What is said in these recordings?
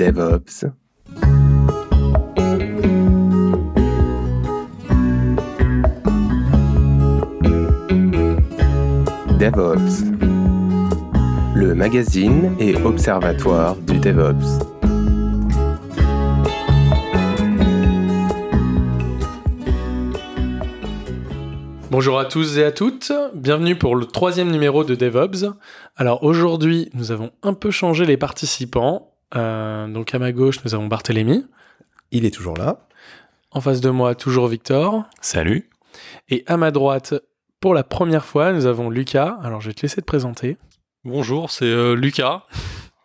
DevOps. DevOps, le magazine et observatoire du DevOps. Bonjour à tous et à toutes, bienvenue pour le troisième numéro de DevOps. Alors aujourd'hui, nous avons un peu changé les participants. Euh, donc à ma gauche, nous avons Barthélémy. Il est toujours là. En face de moi, toujours Victor. Salut. Et à ma droite, pour la première fois, nous avons Lucas. Alors, je vais te laisser te présenter. Bonjour, c'est euh, Lucas.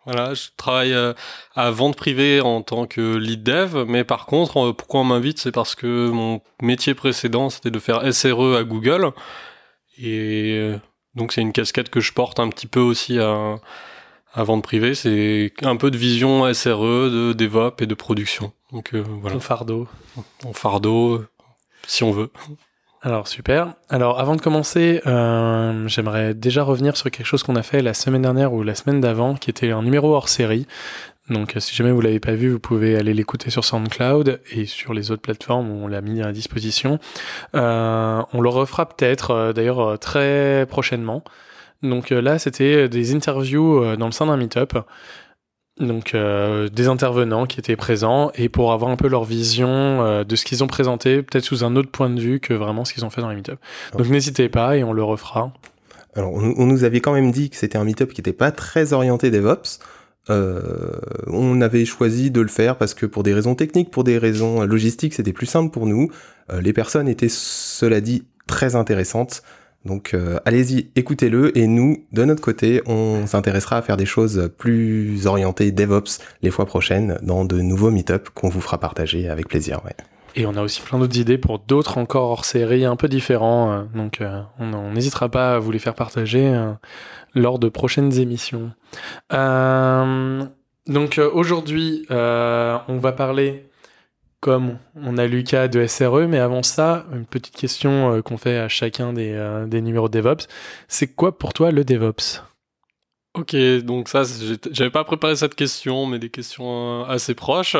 Voilà, je travaille euh, à vente privée en tant que lead dev, mais par contre, euh, pourquoi on m'invite, c'est parce que mon métier précédent, c'était de faire SRE à Google. Et donc, c'est une casquette que je porte un petit peu aussi à, à vente privée. C'est un peu de vision SRE, de DevOps et de production. Donc, voilà. Ton fardeau. Mon fardeau, si on veut. Alors super. Alors avant de commencer, euh, j'aimerais déjà revenir sur quelque chose qu'on a fait la semaine dernière ou la semaine d'avant, qui était un numéro hors série. Donc si jamais vous l'avez pas vu, vous pouvez aller l'écouter sur SoundCloud et sur les autres plateformes où on l'a mis à disposition. Euh, on le refera peut-être, euh, d'ailleurs très prochainement. Donc là, c'était des interviews dans le sein d'un meetup donc euh, des intervenants qui étaient présents et pour avoir un peu leur vision euh, de ce qu'ils ont présenté, peut-être sous un autre point de vue que vraiment ce qu'ils ont fait dans les meetups. Donc n'hésitez pas et on le refera. Alors on, nous avait quand même dit que c'était un meetup qui n'était pas très orienté DevOps. Euh, on avait choisi de le faire parce que pour des raisons techniques, pour des raisons logistiques, c'était plus simple pour nous. les personnes étaient, cela dit, très intéressantes. Donc euh, allez-y, écoutez-le et nous, de notre côté, on s'intéressera à faire des choses plus orientées DevOps les fois prochaines dans de nouveaux meet-ups qu'on vous fera partager avec plaisir. Et on a aussi plein d'autres idées pour d'autres encore hors série un peu différents. Euh, donc euh, on n'hésitera pas à vous les faire partager lors de prochaines émissions. donc aujourd'hui, on va parler comme on a Lucas de SRE, mais avant ça, une petite question euh, qu'on fait à chacun des, euh, des numéros de DevOps. C'est quoi pour toi le DevOps? Ok, donc ça, j'avais pas préparé cette question, mais des questions euh, assez proches.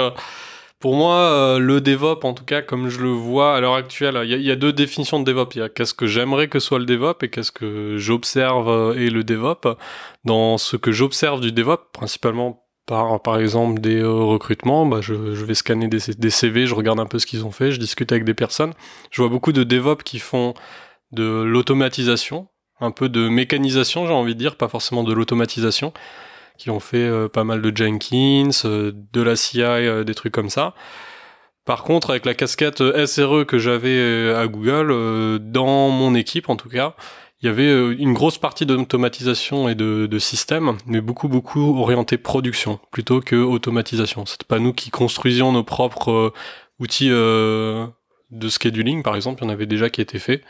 Pour moi, le DevOps, en tout cas, comme je le vois à l'heure actuelle, il y, a deux définitions de DevOps. Il y a qu'est-ce que j'aimerais que soit le DevOps et qu'est-ce que j'observe et le DevOps. Dans ce que j'observe du DevOps, principalement par, par exemple des euh, recrutements, bah je, je, vais scanner des, des, CV, je regarde un peu ce qu'ils ont fait, je discute avec des personnes. Je vois beaucoup de DevOps qui font de l'automatisation, un peu de mécanisation, j'ai envie de dire, pas forcément de l'automatisation, qui ont fait euh, pas mal de Jenkins, euh, de la CI, des trucs comme ça. Par contre, avec la casquette SRE que j'avais à Google, dans mon équipe en tout cas, il y avait euh, une grosse partie d'automatisation et de, système, mais beaucoup beaucoup orienté production plutôt que automatisation. C'était pas nous qui construisions nos propres euh, outils euh, de scheduling, par exemple, il y en avait déjà qui étaient faits.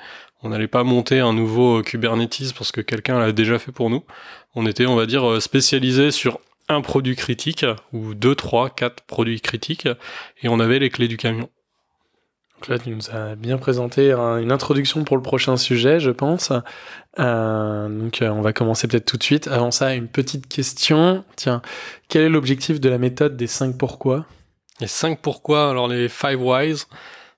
On n'allait pas monter un nouveau Kubernetes parce que quelqu'un l'a déjà fait pour nous. On était, on va dire, spécialisé sur un produit critique ou deux, trois, quatre produits critiques et on avait les clés du camion. Tu nous as bien présenté une introduction pour le prochain sujet, je pense. Euh, donc, euh, on va commencer peut-être tout de suite. Avant ça, une petite question. Tiens, quel est l'objectif de la méthode des 5 pourquoi? Les 5 pourquoi, alors les 5 whys.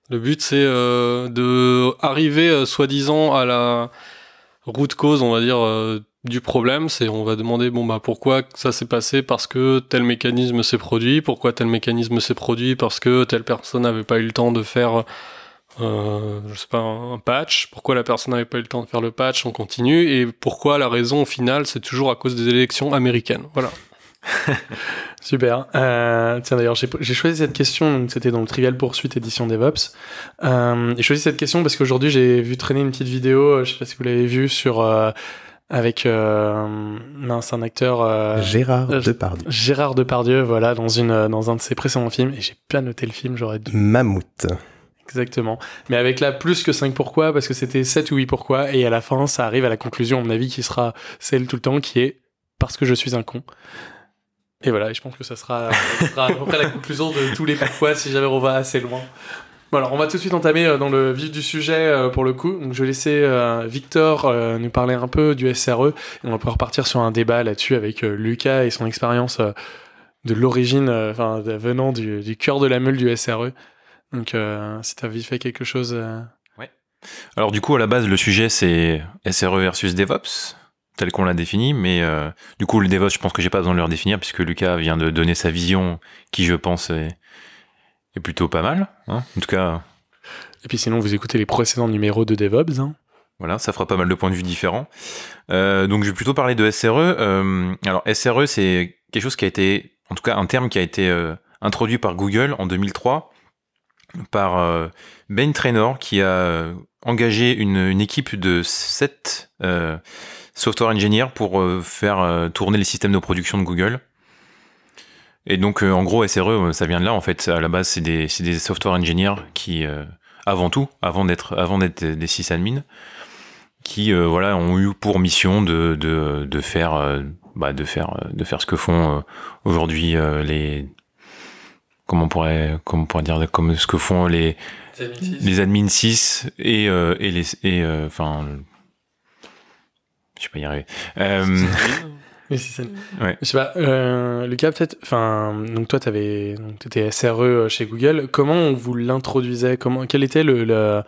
Le but, c'est euh, euh, soi-disant, à la route cause, on va dire, du problème, c'est on va demander bon bah pourquoi ça s'est passé parce que tel mécanisme s'est produit, pourquoi tel mécanisme s'est produit parce que telle personne n'avait pas eu le temps de faire euh, je sais pas un patch, pourquoi la personne n'avait pas eu le temps de faire le patch, on continue et pourquoi la raison au final c'est toujours à cause des élections américaines. Voilà. Super. Euh, tiens d'ailleurs j'ai choisi cette question, c'était dans le Trivial Poursuite édition DevOps. Euh, j'ai choisi cette question parce qu'aujourd'hui j'ai vu traîner une petite vidéo, je sais pas si vous l'avez vu sur avec euh, mince un acteur euh, Gérard Depardieu. Gérard Depardieu, voilà, dans une euh, dans un de ses précédents films et j'ai pas noté le film, j'aurais dû. Mammouth. Exactement. Mais avec la plus que 5 pourquoi parce que c'était 7 ou 8 pourquoi et à la fin ça arrive à la conclusion à mon avis qui sera celle tout le temps qui est parce que je suis un con. Et voilà, et je pense que ça sera, ça sera à peu près la conclusion de tous les pourquoi si jamais on va assez loin. Bon on va tout de suite entamer euh, dans le vif du sujet euh, pour le coup. Je vais laisser euh, Victor nous parler un peu du SRE on va pouvoir partir sur un débat là-dessus avec Lucas et son expérience de l'origine, enfin venant du, cœur de la meule du SRE. Donc si tu as vite fait quelque chose. Ouais. Alors du coup à la base le sujet c'est SRE versus DevOps tel qu'on l'a défini, mais du coup le DevOps je pense que j'ai pas besoin de le redéfinir puisque Lucas vient de donner sa vision qui je pense est, est plutôt pas mal. Hein en tout cas. Et puis sinon vous écoutez les précédents numéros de DevOps. Hein voilà, ça fera pas mal de points de vue différents. Euh, donc je vais plutôt parler de SRE. Euh, alors SRE, c'est quelque chose qui a été, en tout cas un terme qui a été euh, introduit par Google en 2003 par Ben Trainor qui a engagé une, une équipe de 7 euh, software engineers pour faire tourner les systèmes de production de Google. Et donc en gros SRE, ça vient de là en fait. À la base, c'est des, des software engineers qui avant tout, avant d'être avant d'être des sysadmins, qui euh, voilà ont eu pour mission de de, de faire euh, bah, de faire euh, de faire ce que font aujourd'hui les comment on pourrait comment on pourrait dire comme ce que font les les admins 6 et et les et enfin je sais pas y arriver oui, c'est. Ouais. Je sais pas, euh, Lucas, peut-être, enfin, donc toi, t'avais, t'étais SRE euh, chez Google. Comment on vous l'introduisait? Comment, quel était le, le,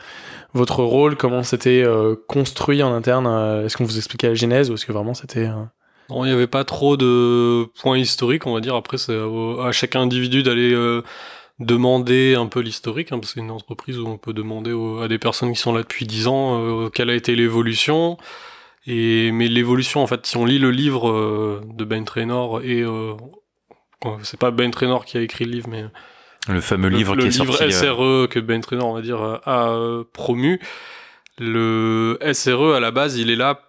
votre rôle? Comment c'était euh, construit en interne? Euh, Est-ce qu'on vous expliquait la genèse ou est-ce que vraiment c'était euh, Non, il n'y avait pas trop de points historiques, on va dire. Après, c'est à, chaque individu d'aller demander un peu l'historique, hein, parce que c'est une entreprise où on peut demander à des personnes qui sont là depuis 10 ans quelle a été l'évolution. Et, mais l'évolution, en fait, si on lit le livre euh, de Ben Trainor et euh, c'est pas Ben Trainor qui a écrit le livre, mais le fameux livre qui est sorti. Le livre SRE que Ben Trainor, on va dire, a promu. Le SRE à la base, il est là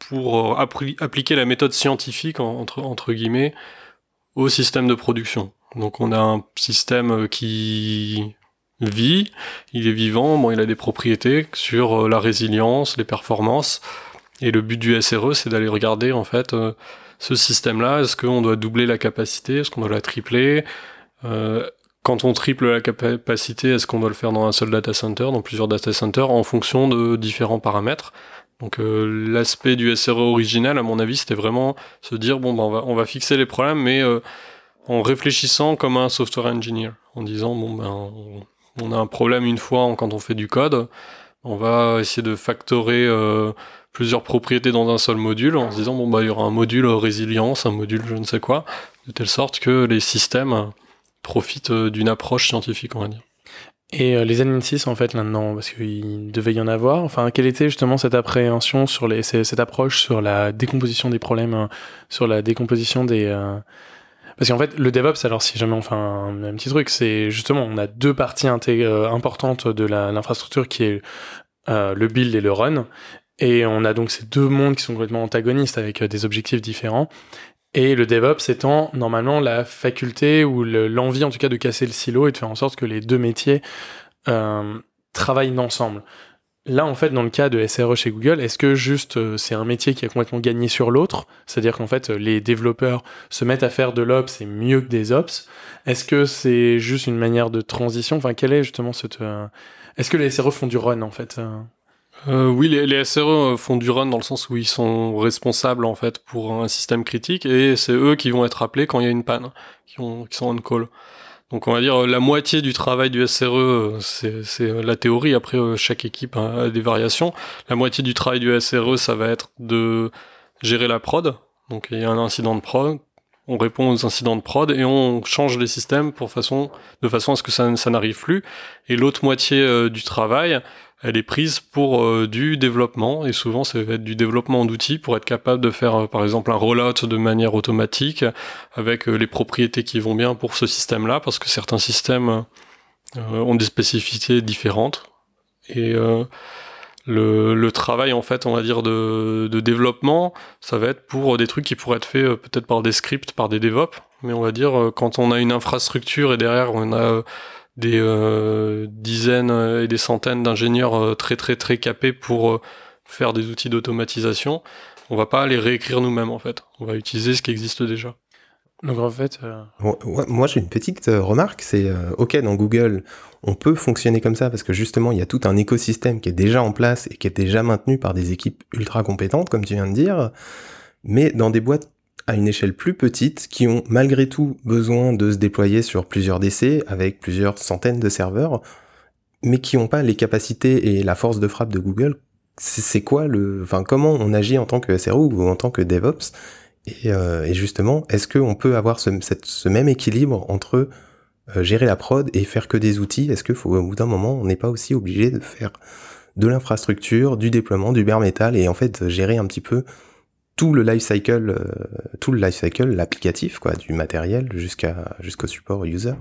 pour appliquer la méthode scientifique entre entre guillemets au système de production. Donc on a un système qui vit, il est vivant, bon, il a des propriétés sur la résilience, les performances. Et le but du SRE, c'est d'aller regarder en fait euh, ce système-là. Est-ce qu'on doit doubler la capacité? Est-ce qu'on doit la tripler? Euh, Quand on triple la capacité, est-ce qu'on doit le faire dans un seul data center, dans plusieurs data centers, en fonction de différents paramètres? Donc euh, l'aspect du SRE original, à mon avis, c'était vraiment se dire bon, ben, on, va, on va fixer les problèmes, mais en réfléchissant comme un software engineer, en disant bon ben on, a un problème une fois quand on fait du code, on va essayer de factorer plusieurs propriétés dans un seul module en se disant bon bah il y aura un module résilience, un module je ne sais quoi, de telle sorte que les systèmes profitent euh, d'une approche scientifique on va dire. Et euh, les 6 en fait là-dedans, parce qu'il devait y en avoir, enfin quelle était justement cette appréhension sur les, cette approche sur la décomposition des problèmes, euh, sur la décomposition des... Parce qu'en fait, le DevOps, alors si jamais on fait un petit truc, c'est justement, on a deux parties importantes de l'infrastructure qui est le build et le run. Et on a donc ces deux mondes qui sont complètement antagonistes avec euh, des objectifs différents. Et le DevOps étant normalement la faculté ou l'envie en tout cas de casser le silo et de faire en sorte que les deux métiers euh, travaillent ensemble. Là, en fait, dans le cas de SRE chez Google, est-ce que juste euh, c'est un métier qui a complètement gagné sur l'autre? C'est-à-dire qu'en fait, les développeurs se mettent à faire de l'Ops et mieux que des Ops Est-ce que c'est juste une manière de transition? Enfin, quel est justement cette... Est-ce que les SRE font du run, en fait euh, oui, les, les, SRE font du run dans le sens où ils sont responsables en fait pour un système critique et c'est eux qui vont être appelés quand il y a une panne, qui, ont, qui sont on call. Donc on va dire la moitié du travail du SRE, c'est la théorie. Après, euh, chaque équipe a des variations. La moitié du travail du SRE, ça va être de gérer la prod. Donc il y a un incident de prod, on répond aux incidents de prod et on change les systèmes de façon à ce que ça, n'arrive plus. Et l'autre moitié euh, du travail, elle est prise pour euh, du développement. Et souvent ça va être du développement d'outils pour être capable de faire euh, par exemple un rollout de manière automatique avec euh, les propriétés qui vont bien pour ce système-là. Parce que certains systèmes ont des spécificités différentes. Et le, travail en fait on va dire de, de, développement ça va être pour des trucs qui pourraient être faits peut-être par des scripts par des DevOps mais on va dire quand on a une infrastructure et derrière on a des euh, dizaines et des centaines d'ingénieurs euh, très très très capés pour euh, faire des outils d'automatisation. On va pas les réécrire nous-mêmes en fait. On va utiliser ce qui existe déjà. Donc en fait, moi j'ai une petite remarque, c'est ok dans Google, on peut fonctionner comme ça parce que justement il y a tout un écosystème qui est déjà en place et qui est déjà maintenu par des équipes ultra compétentes comme tu viens de dire, mais dans des boîtes à une échelle plus petite qui ont malgré tout besoin de se déployer sur plusieurs DC avec plusieurs centaines de serveurs, mais qui n'ont pas les capacités et la force de frappe de Google. C'est quoi le, enfin comment on agit en tant que SRO ou en tant que DevOps? Et, euh, justement, est-ce qu'on peut avoir ce, même équilibre entre euh, gérer la prod et faire que des outils? Est-ce faut au bout d'un moment, on n'est pas aussi obligé de faire de l'infrastructure, du déploiement, du bare metal et en fait gérer un petit peu tout le life cycle, euh, tout le life cycle, l'applicatif quoi, du matériel jusqu'à jusqu'au support user.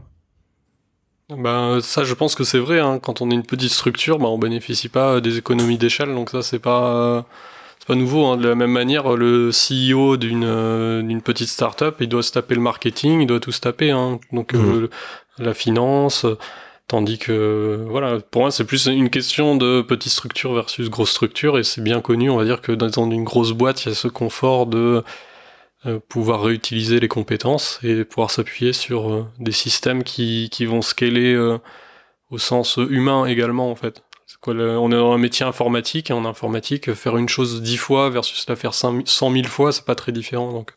Ben ça, je pense que c'est vrai. Hein. Quand on est une petite structure, ben, on bénéficie pas des économies d'échelle, donc ça c'est pas c'est pas nouveau. Hein. De la même manière, le CEO d'une euh, d'une petite startup, il doit se taper le marketing, il doit tout se taper. Hein. Donc Mhm. euh, la finance, tandis que voilà, pour moi c'est plus une question de petite structure versus grosse structure, et c'est bien connu. On va dire que dans une grosse boîte, il y a ce confort de euh, pouvoir réutiliser les compétences et pouvoir s'appuyer sur euh, des systèmes qui, vont scaler euh, au sens humain également en fait. On est dans un métier informatique et en informatique, faire une chose dix fois versus la faire cent mille fois, c'est pas très différent. Donc,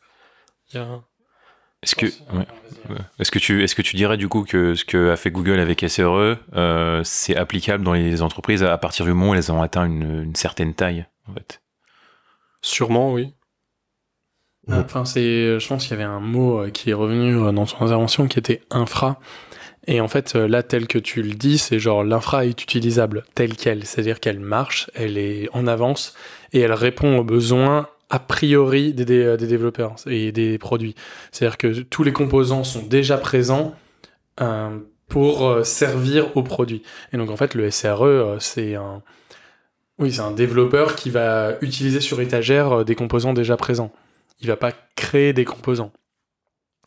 il y a... Est-ce que, ouais. Est-ce que tu, est-ce que tu dirais du coup que ce que a fait Google avec SRE, euh, c'est applicable dans les entreprises à partir du moment où elles ont atteint une, une certaine taille, en fait? Sûrement, oui. Mhm. Enfin, c'est, je pense qu'il y avait un mot euh, qui est revenu euh, dans ton intervention qui était infra. Et en fait, là, tel que tu le dis, c'est genre l'infra est utilisable telle qu'elle, c'est-à-dire qu'elle marche, elle est en avance et elle répond aux besoins a priori des, des, des développeurs et des produits. C'est-à-dire que tous les composants sont déjà présents euh, pour euh, servir au produit. Et donc en fait, le SRE, euh, c'est un, oui, c'est un développeur qui va utiliser sur étagère euh, des composants déjà présents. Il va pas créer des composants.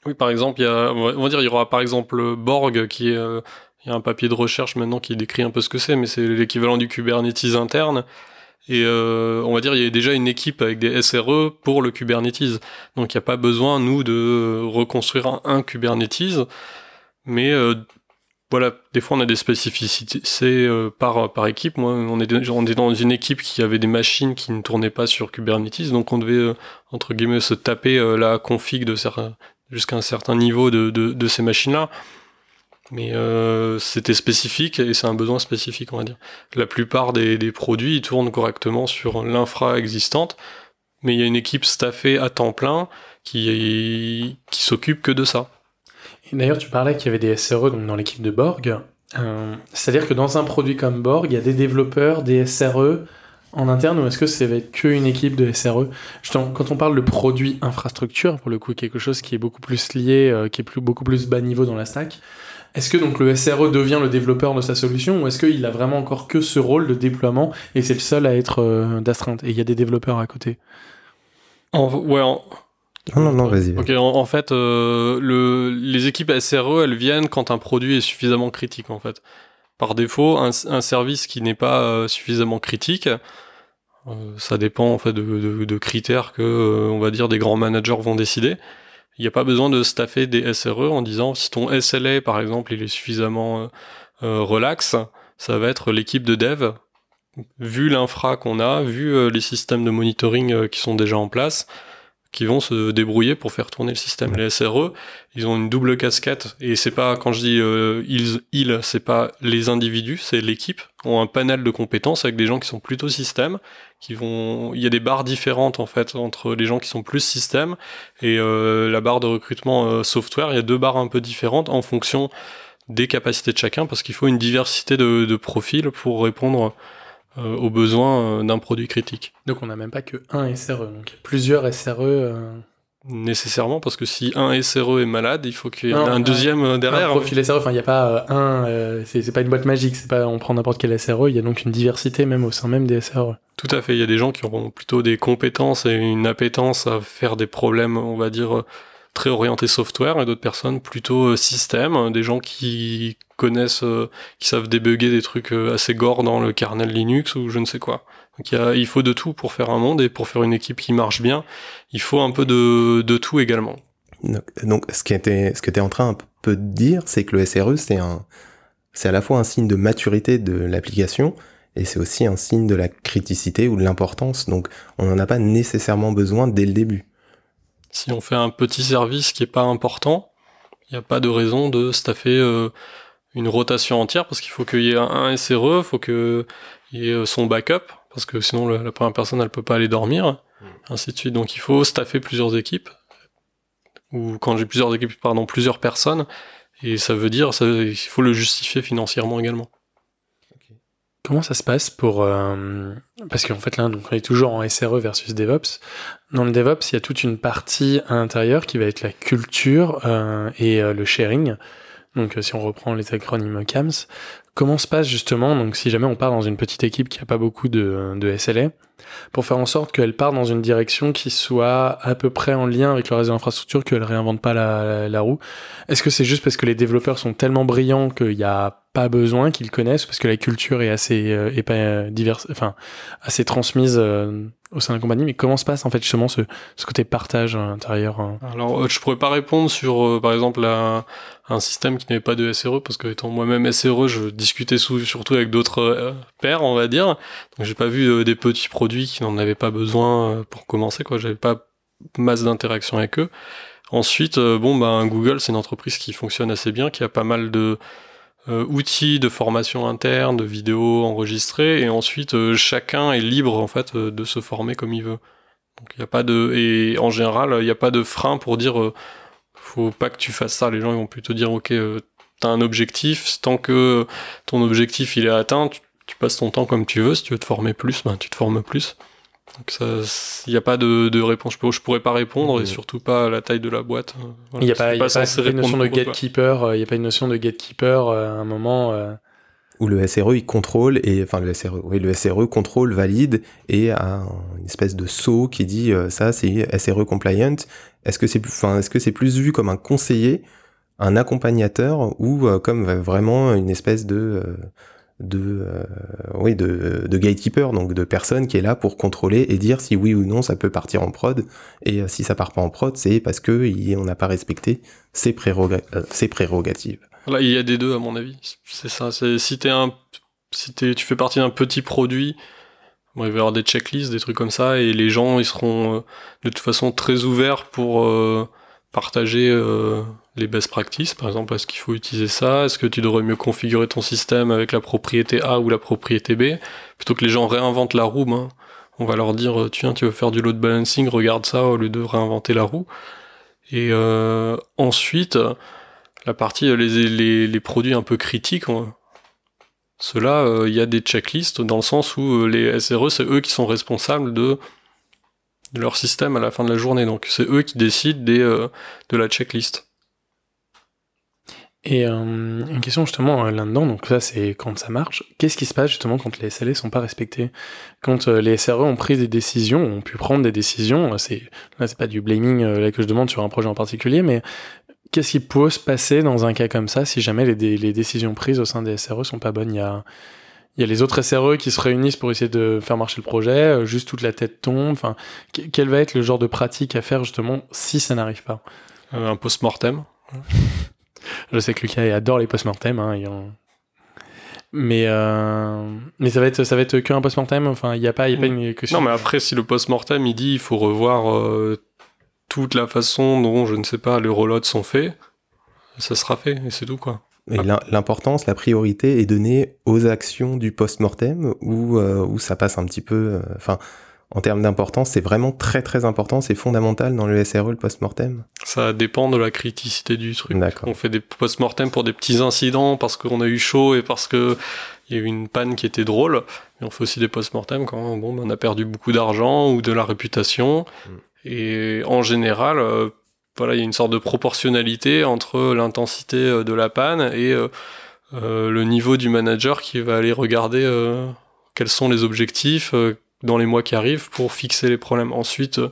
Oui, par exemple, il y a, on va- dire, il y aura par exemple Borg qui est, euh, il y a un papier de recherche maintenant qui décrit un peu ce que c'est, mais c'est l'équivalent du Kubernetes interne. Et euh, on va dire, il y a déjà une équipe avec des SRE pour le Kubernetes. Donc il n'y a pas besoin, nous, de reconstruire un, Kubernetes. Mais euh, voilà, des fois on a des spécificités euh, par, équipe. Moi, on est, dans une équipe qui avait des machines qui ne tournaient pas sur Kubernetes. Donc on devait, entre guillemets, se taper la config jusqu'à un certain niveau de ces machines-là. Mais euh, c'était spécifique et c'est un besoin spécifique, on va dire. La plupart des, produits ils tournent correctement sur l'infra existante, mais il y a une équipe staffée à temps plein qui, qui s'occupe que de ça. D'ailleurs, tu parlais qu'il y avait des SRE dans l'équipe de Borg. Euh, C'est-à-dire que dans un produit comme Borg, il y a des développeurs, des SRE en interne, ou est-ce que c'est avec qu'une équipe de SRE quand on parle de produit infrastructure, pour le coup, quelque chose qui est beaucoup plus lié, euh, qui est beaucoup plus bas niveau dans la stack, est-ce que donc le SRE devient le développeur de sa solution, ou est-ce qu'il a vraiment encore que ce rôle de déploiement, et c'est le seul à être euh, d'astreinte, et il y a des développeurs à côté? En, ouais, en, Non, non, non, vas-y. Ok, en, en fait, euh, le, les équipes SRE, elles viennent quand un produit est suffisamment critique, en fait. Par défaut, un, un service qui n'est pas euh, suffisamment critique, euh, ça dépend en fait de, de- de critères que, euh, on va dire, des grands managers vont décider. Il n'y a pas besoin de staffer des SRE en disant si ton SLA, par exemple, il est suffisamment euh, euh, relax, ça va être l'équipe de dev. Vu l'infra qu'on a, vu euh, les systèmes de monitoring euh, qui sont déjà en place, qui vont se débrouiller pour faire tourner le système. Les SRE, ils ont une double casquette et c'est pas quand je dis ils, ils, c'est pas les individus, c'est l'équipe ont un panel de compétences avec des gens qui sont plutôt système, il y a des barres différentes en fait entre les gens qui sont plus système et euh, la barre de recrutement euh, software. Il y a deux barres un peu différentes en fonction des capacités de chacun parce qu'il faut une diversité de, profils pour répondre euh, aux besoins d'un produit critique. Donc on n'a même pas que un SRE, donc plusieurs SRE. Nécessairement, parce que si un SRE est malade, il faut qu'il y ait un un- deuxième euh, un derrière. profil SRE, enfin il n'y a pas euh, un, euh, c'est pas une boîte magique, c'est pas on prend n'importe quel SRE, il y a donc une diversité même au sein même des SRE. Tout à fait, il y a des gens qui auront plutôt des compétences et une appétence à faire des problèmes, on va dire, très orientés software, et d'autres personnes plutôt système, des gens qui connaissent, qui savent débugger des trucs assez gore dans le kernel Linux ou je ne sais quoi. Donc il, y a- il faut de tout pour faire un monde et pour faire une équipe qui marche bien, il faut un peu de, de tout également. Donc, donc, ce, qui était, ce que tu es en train un peu de dire, c'est que le SRE, c'est un, c'est à la fois un signe de maturité de l'application et c'est aussi un signe de la criticité ou de l'importance. Donc, on n'en a pas nécessairement besoin dès le début. Si on fait un petit service qui est pas important, il n'y a pas de raison de staffer euh, une rotation entière parce qu'il faut qu'il y ait un SRE, il faut qu'il y ait son backup parce que sinon la première personne elle peut pas aller dormir, mm. ainsi de suite. Donc il faut staffer plusieurs équipes ou quand j'ai plusieurs équipes, pardon, plusieurs personnes et ça veut dire ça, il faut le justifier financièrement également. Comment ça se passe pour... Euh, parce qu'en fait là, donc, on est toujours en SRE versus DevOps. Dans le DevOps, il y a toute une partie à l'intérieur qui va être la culture euh, et euh, le sharing. Donc si on reprend les acronymes CAMS, comment se passe justement, donc si jamais on part dans une petite équipe qui a pas beaucoup de, de SLA, pour faire en sorte qu'elle part dans une direction qui soit à peu près en lien avec le reste de l'infrastructure, qu'elle réinvente pas la, la roue Est-ce que c'est juste parce que les développeurs sont tellement brillants qu'il y a pas besoin qu'ils connaissent parce que la culture est assez euh, est pas euh, diverse enfin assez transmise euh, au sein de la compagnie mais comment se passe en fait justement ce, ce côté partage à l'intérieur hein alors je pourrais pas répondre sur par exemple un système qui n'avait pas de SRE parce que étant moi-même SRE je discutais surtout avec d'autres pairs on va dire. Donc j'ai pas vu des petits produits qui n'en avaient pas besoin pour commencer quoi. J'avais pas masse d'interaction avec eux. Ensuite bon ben Google c'est une entreprise qui fonctionne assez bien qui a pas mal de euh, outils de formation interne, de vidéos enregistrées, et ensuite euh, chacun est libre en fait euh, de se former comme il veut. Donc il a pas de et en général il n'y a pas de frein pour dire faut pas que tu fasses ça. Les gens ils vont plutôt dire ok t'as un objectif, tant que ton objectif il est atteint, tu, tu, passes ton temps comme tu veux. Si tu veux te former plus, ben tu te formes plus. Donc il n'y a pas de, de réponse. Je, pourrais pas répondre et surtout pas à la taille de la boîte. Il n'y a pas, pas, une notion de gatekeeper. Euh, il n'y a pas une notion de gatekeeper à un moment. Euh. Où le SRE il contrôle et enfin le SRE, oui le SRE contrôle, valide et a une espèce de saut qui dit euh, ça c'est SRE compliant. Est-ce que c'est plus, enfin est-ce que c'est plus vu comme un conseiller, un accompagnateur ou comme vraiment une espèce de de, euh, oui, de, de gatekeeper, donc de personne qui est là pour contrôler et dire si oui ou non ça peut partir en prod. Et euh, si ça part pas en prod, c'est parce que on n'a pas respecté ses, euh, prérogatives. Là, il y a des deux à mon avis. C'est ça. Si t'es un, si tu fais partie d'un petit produit, il va y avoir des checklists, des trucs comme ça, et les gens ils seront de toute façon très ouverts pour partager les best practices, par exemple, est-ce qu'il faut utiliser ça? Est-ce que tu devrais mieux configurer ton système avec la propriété A ou la propriété B? Plutôt que les gens réinventent la roue, hein. on va leur dire, tiens, tu veux faire du load balancing, regarde ça au lieu de réinventer la roue. Et euh, ensuite, la partie, euh, les, produits un peu critiques, ceux-là, euh, il y a des checklists dans le sens où les SRE, c'est eux qui sont responsables de leur système à la fin de la journée. Donc c'est eux qui décident de la checklist. Et euh, une question justement euh, là-dedans, donc ça c'est quand ça marche, qu'est-ce qui se passe justement quand les SLA sont pas respectés? Quand euh, les SRE ont pris des décisions, ont pu prendre des décisions, c'est là c'est pas du blaming là que je demande sur un projet en particulier, mais qu'est-ce qui peut se passer dans un cas comme ça si jamais les, les décisions prises au sein des SRE sont pas bonnes? Il y a, il y a les autres SRE qui se réunissent pour essayer de faire marcher le projet, juste toute la tête tombe, enfin quel va être le genre de pratique à faire justement si ça n'arrive pas? Un post-mortem je sais que Lucas adore les post-mortem. Hein, mais, euh... mais ça va être, ça va être qu'un post-mortem. Enfin, il n'y a pas, y a pas une question. Non, mais après, si le post-mortem il dit il faut revoir euh, toute la façon dont, je ne sais pas, les reloads sont faits, ça sera fait et c'est tout quoi. Et l'importance, la priorité est donnée aux actions du post-mortem où, euh, où ça passe un petit peu. Euh, enfin, en termes d'importance, c'est vraiment très très important, c'est fondamental dans le SRE, le post-mortem Ça dépend de la criticité du truc. On fait des post-mortem pour des petits incidents parce qu'on a eu chaud et parce que il y a eu une panne qui était drôle. Mais on fait aussi des post-mortem quand bon, on a perdu beaucoup d'argent ou de la réputation. Mm. Et en général, euh, voilà, il y a une sorte de proportionnalité entre l'intensité euh, de la panne et euh, le niveau du manager qui va aller regarder quels sont les objectifs, dans les mois qui arrivent pour fixer les problèmes. Ensuite, euh,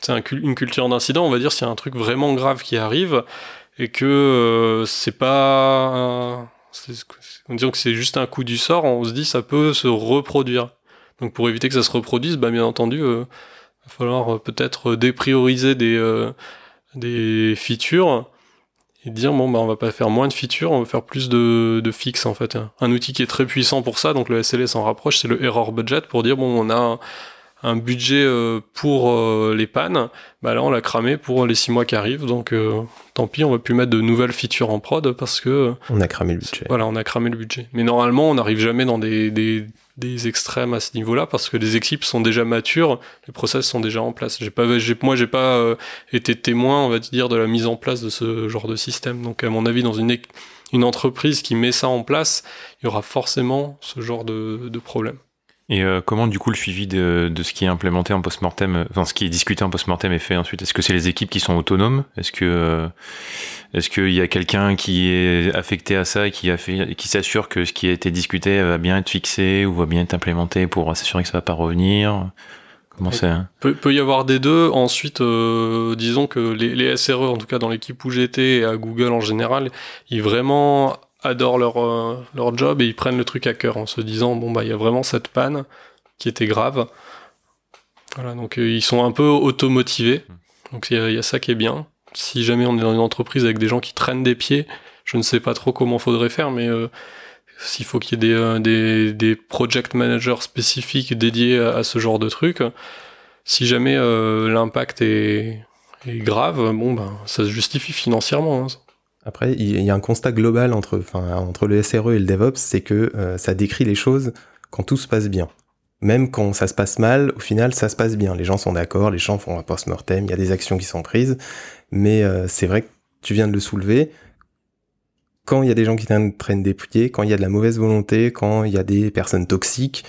c'est une culture d'incident, on va dire s'il y a un truc vraiment grave qui arrive et que euh, c'est pas on dit que c'est juste un coup du sort, on se dit ça peut se reproduire. Donc pour éviter que ça se reproduise, bah bien entendu, euh, va falloir peut-être déprioriser des des features et dire bon bah on va pas faire moins de features, on va faire plus de, de fixes en fait. Un outil qui est très puissant pour ça, donc le SLS s'en rapproche, c'est le error budget pour dire bon on a un budget euh, pour euh, les pannes, bah là on l'a cramé pour les six mois qui arrivent. Donc euh, tant pis, on va plus mettre de nouvelles features en prod parce que On a cramé le budget. voilà, on a cramé le budget. Mais normalement, on n'arrive jamais dans des, des, des extrêmes à ce niveau-là parce que les équipes sont déjà matures, les process sont déjà en place. J'ai pas, moi, j'ai pas euh, été témoin, on va dire, de la mise en place de ce genre de système. Donc, à mon avis, dans une, une entreprise qui met ça en place, il y aura forcément ce genre de, de problème. Et euh, comment du coup le suivi de, de ce qui est implémenté en post-mortem, euh, enfin ce qui est discuté en post-mortem est fait ensuite? Est-ce que c'est les équipes qui sont autonomes? Est-ce que euh, est-ce qu'il y a quelqu'un qui est affecté à ça et qui a fait, qui s'assure que ce qui a été discuté va bien être fixé ou va bien être implémenté pour s'assurer que ça va pas revenir? Comment c'est hein Peut, peut y avoir des deux. Ensuite, euh, disons que les, les SRE, en tout cas dans l'équipe où j'étais et à Google en général, ils vraiment adorent leur, euh, leur job et ils prennent le truc à cœur en se disant bon bah il y a vraiment cette panne qui était grave. Voilà, donc euh, ils sont un peu automotivés. Donc il y, a- il y a ça qui est bien. Si jamais on est dans une entreprise avec des gens qui traînent des pieds, je ne sais pas trop comment faudrait faire, mais euh, s'il faut qu'il y ait des, des, des project managers spécifiques dédiés à, à ce genre de truc, si jamais l'impact est, est grave, bon ben ça se justifie financièrement. hein. Après, il y a un constat global entre, entre le SRE et le DevOps, c'est que euh, ça décrit les choses quand tout se passe bien. Même quand ça se passe mal, au final, ça se passe bien. Les gens sont d'accord, les gens font un post-mortem, il y a des actions qui sont prises. Mais euh, c'est vrai que tu viens de le soulever. Quand il y a des gens qui traînent des pieds, quand il y a de la mauvaise volonté, quand il y a des personnes toxiques,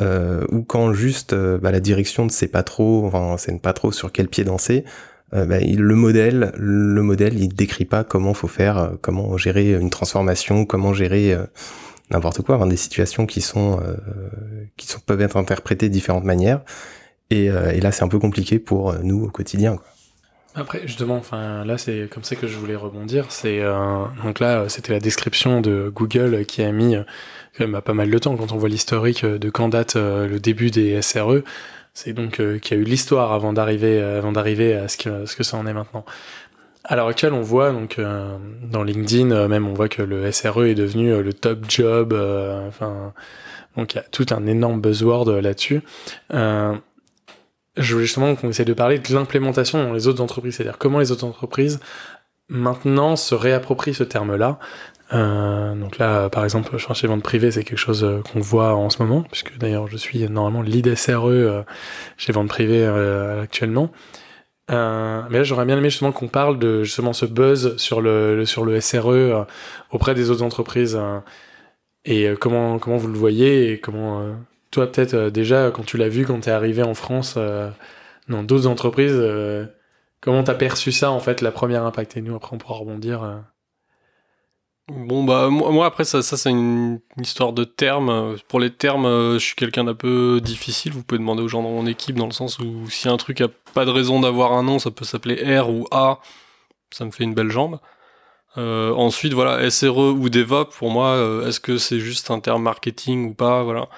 euh, ou quand juste bah, la direction ne sait pas trop, enfin, ne sait pas trop sur quel pied danser, bah, il- le modèle, le modèle, il décrit pas comment faut faire, euh, comment gérer une transformation, comment gérer euh, n'importe quoi, des situations qui sont, euh, qui sont peuvent être interprétées de différentes manières. Et, euh, là, c'est un peu compliqué pour euh, nous au quotidien. Après, justement, enfin, là, c'est comme ça que je voulais rebondir. C'est euh, donc là, euh, c'était la description de Google qui a mis euh, pas mal de temps quand on voit l'historique euh, de quand date euh, le début des SRE. C'est donc euh, qu'il y a eu l'histoire avant d'arriver, euh, avant d'arriver à ce que ce que ça en est maintenant. À l'heure actuelle, on voit donc euh, dans LinkedIn, même on voit que le SRE est devenu le top job. Enfin, donc il y a tout un énorme buzzword là-dessus. Je voulais justement qu'on essaie de parler de l'implémentation dans les autres entreprises, c'est-à-dire comment les autres entreprises maintenant se réapproprient ce terme-là. Euh, donc là, par exemple, enfin, chez vente privée, c'est quelque chose euh, qu'on voit en ce moment, puisque d'ailleurs je suis normalement lead SRE euh, chez vente privée actuellement. Euh, mais là, j'aurais bien aimé justement qu'on parle de justement ce buzz sur le, sur le SRE auprès des autres entreprises et comment comment vous le voyez et comment toi peut-être déjà quand tu l'as vu quand t'es arrivé en France dans d'autres entreprises, comment t'as perçu ça en fait la première impact? Et nous après on pourra rebondir. Bon bah moi, après ça, ça c'est une, histoire de termes. Pour les termes, euh, je suis quelqu'un d'un peu difficile. Vous pouvez demander aux gens dans mon équipe dans le sens où si un truc a pas de raison d'avoir un nom, ça peut s'appeler R ou A. Ça me fait une belle jambe. Euh, ensuite voilà SRE ou DevOps pour moi euh, est-ce que c'est juste un terme marketing ou pas? Voilà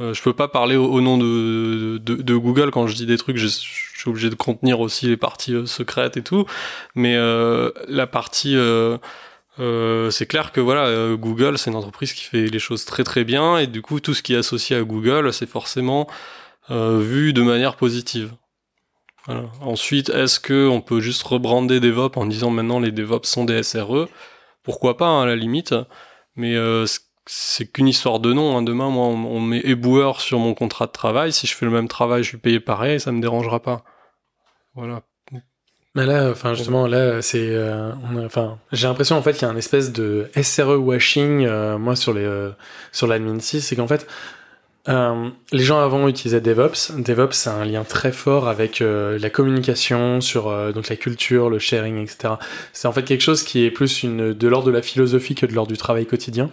euh, je peux pas parler au, nom de, Google quand je dis des trucs je, je suis obligé de contenir aussi les parties secrètes et tout mais la partie euh, c'est clair que voilà, euh, Google, c'est une entreprise qui fait les choses très très bien, et du coup, tout ce qui est associé à Google, c'est forcément euh, vu de manière positive. Ensuite, est-ce que on peut juste rebrander DevOps en disant maintenant les DevOps sont des SRE Pourquoi pas, hein, à la limite, mais c'est qu'une histoire de nom. hein. Demain, moi, on, on met éboueur sur mon contrat de travail. Si je fais le même travail, je suis payé pareil, ça me dérangera pas. Voilà. Mais là, enfin justement, là, c'est, euh, enfin, j'ai l'impression en fait qu'il y a un espèce de SRE washing, euh, moi sur les, euh, sur l'admin 6, c'est qu'en fait, euh, les gens avant utilisaient DevOps. DevOps, c'est un lien très fort avec euh, la communication sur euh, donc la culture, le sharing, etc. C'est en fait quelque chose qui est plus une de l'ordre de la philosophie que de l'ordre du travail quotidien.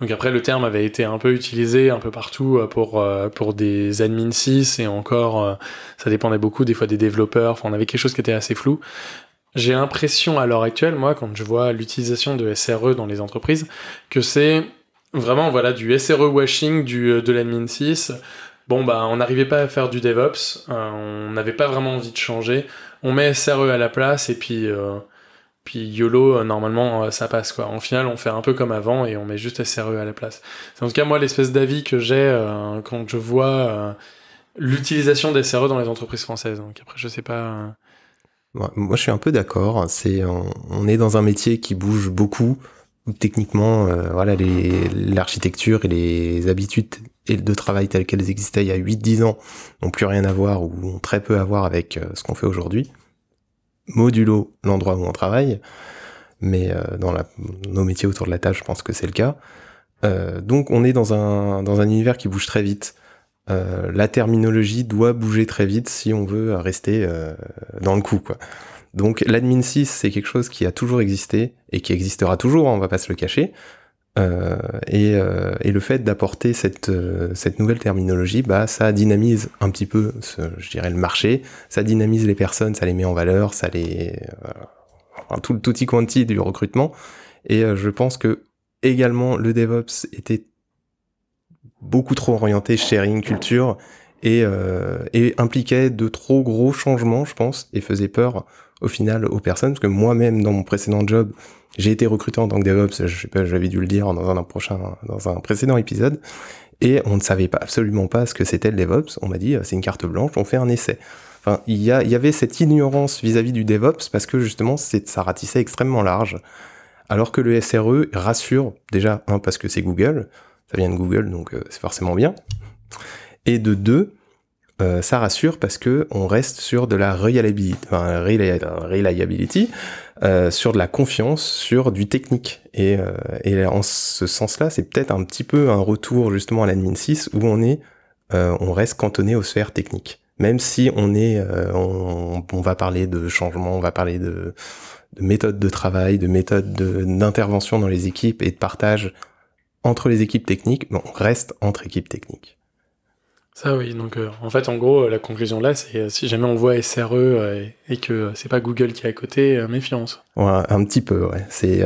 Donc après, le terme avait été un peu utilisé un peu partout euh, pour euh, pour des admin 6 et encore, euh, ça dépendait beaucoup des fois des développeurs. Enfin, on avait quelque chose qui était assez flou. J'ai l'impression à l'heure actuelle, moi, quand je vois l'utilisation de SRE dans les entreprises, que c'est vraiment voilà du SRE washing du, de l'admin 6. Bon, bah, on n'arrivait pas à faire du DevOps, on n'avait pas vraiment envie de changer. On met SRE à la place et puis, euh, puis YOLO, euh, normalement, euh, ça passe quoi. En final, on fait un peu comme avant et on met juste SRE à la place. C'est en tout cas, moi, l'espèce d'avis que j'ai euh, quand je vois. l'utilisation des SRE dans les entreprises françaises. Donc après, je sais pas. Moi, je suis un peu d'accord. C'est, on, est dans un métier qui bouge beaucoup. Techniquement, euh, voilà, l'architecture et les habitudes de travail telles qu'elles existaient il y a 8-10 ans n'ont plus rien à voir ou ont très peu à voir avec ce qu'on fait aujourd'hui. Modulo l'endroit où on travaille, mais euh, dans nos métiers autour de la tâche, je pense que c'est le cas. donc on est dans un, univers qui bouge très vite. Euh, la terminologie doit bouger très vite si on veut rester euh, dans le coup. Donc l'admin 6, c'est quelque chose qui a toujours existé et qui existera toujours, hein, on va pas se le cacher. Euh, et, le fait d'apporter cette, cette nouvelle terminologie, bah, ça dynamise un petit peu, je dirais, le marché, ça dynamise les personnes, ça les met en valeur, ça les... tout le tutti quanti du recrutement. Et je pense que également le DevOps était beaucoup trop orienté sharing, culture, euh, et impliquait de trop gros changements, je pense, et faisait peur au final aux personnes, parce que moi-même, dans mon précédent job, j'ai été recruté en tant que DevOps, je sais pas, j'avais dû le dire dans un prochain, dans un précédent épisode, et on ne savait pas absolument pas ce que c'était le DevOps. On m'a dit, c'est une carte blanche, on fait un essai. Enfin, il y, a, il y avait cette ignorance vis-à-vis du DevOps parce que justement, c'est, ça ratissait extrêmement large. Alors que le SRE rassure, déjà, un, parce que c'est Google, ça vient de Google, donc euh, c'est forcément bien. Et de deux, euh, ça rassure parce que on reste sur de la reliability, reliability euh, sur de la confiance, sur du technique. Et, et en ce sens-là, c'est peut-être un petit peu un retour justement à l'admin 6 où on est, on reste cantonné aux sphères techniques. Même si on est, on, on, va parler de changement, on va parler de, de méthodes de travail, de méthodes d'intervention dans les équipes et de partage entre les équipes techniques, mais on reste entre équipes techniques. Ça oui, donc euh, en fait en gros la conclusion là c'est euh, si jamais on voit SRE euh, et, que c'est pas Google qui est à côté, méfiance. Ouais, un petit peu ouais. C'est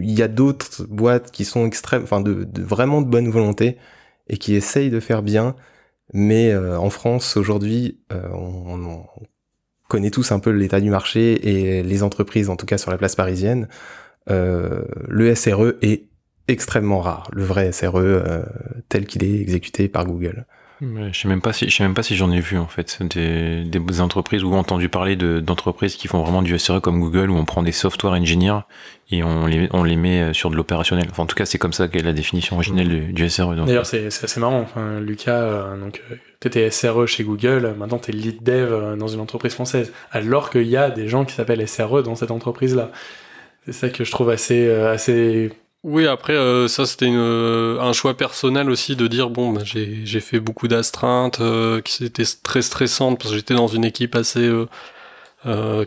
il y a d'autres boîtes qui sont extrêmes, enfin de, vraiment de bonne volonté et qui essayent de faire bien, mais en France aujourd'hui on, on, connaît tous un peu l'état du marché et les entreprises en tout cas sur la place parisienne. le SRE est extrêmement rare, le vrai SRE euh, tel qu'il est exécuté par Google. Je sais même pas si je sais même pas si j'en ai vu en fait des, des entreprises ou entendu parler d'entreprises qui font vraiment du SRE comme Google où on prend des software engineers et on les on les met euh, sur de l'opérationnel. Enfin, en tout cas, c'est comme ça qu'est la définition originelle du, SRE. D'ailleurs, c'est assez marrant. Enfin, Lucas, euh, donc t'étais SRE chez Google, maintenant t'es lead dev dans une entreprise française, alors qu'il y a des gens qui s'appellent SRE dans cette entreprise là. C'est ça que je trouve assez assez oui, après, euh, ça c'était euh, un choix personnel aussi de dire bon, bah, j'ai fait beaucoup d'astreintes euh, qui étaient très stressantes parce que j'étais dans une équipe assez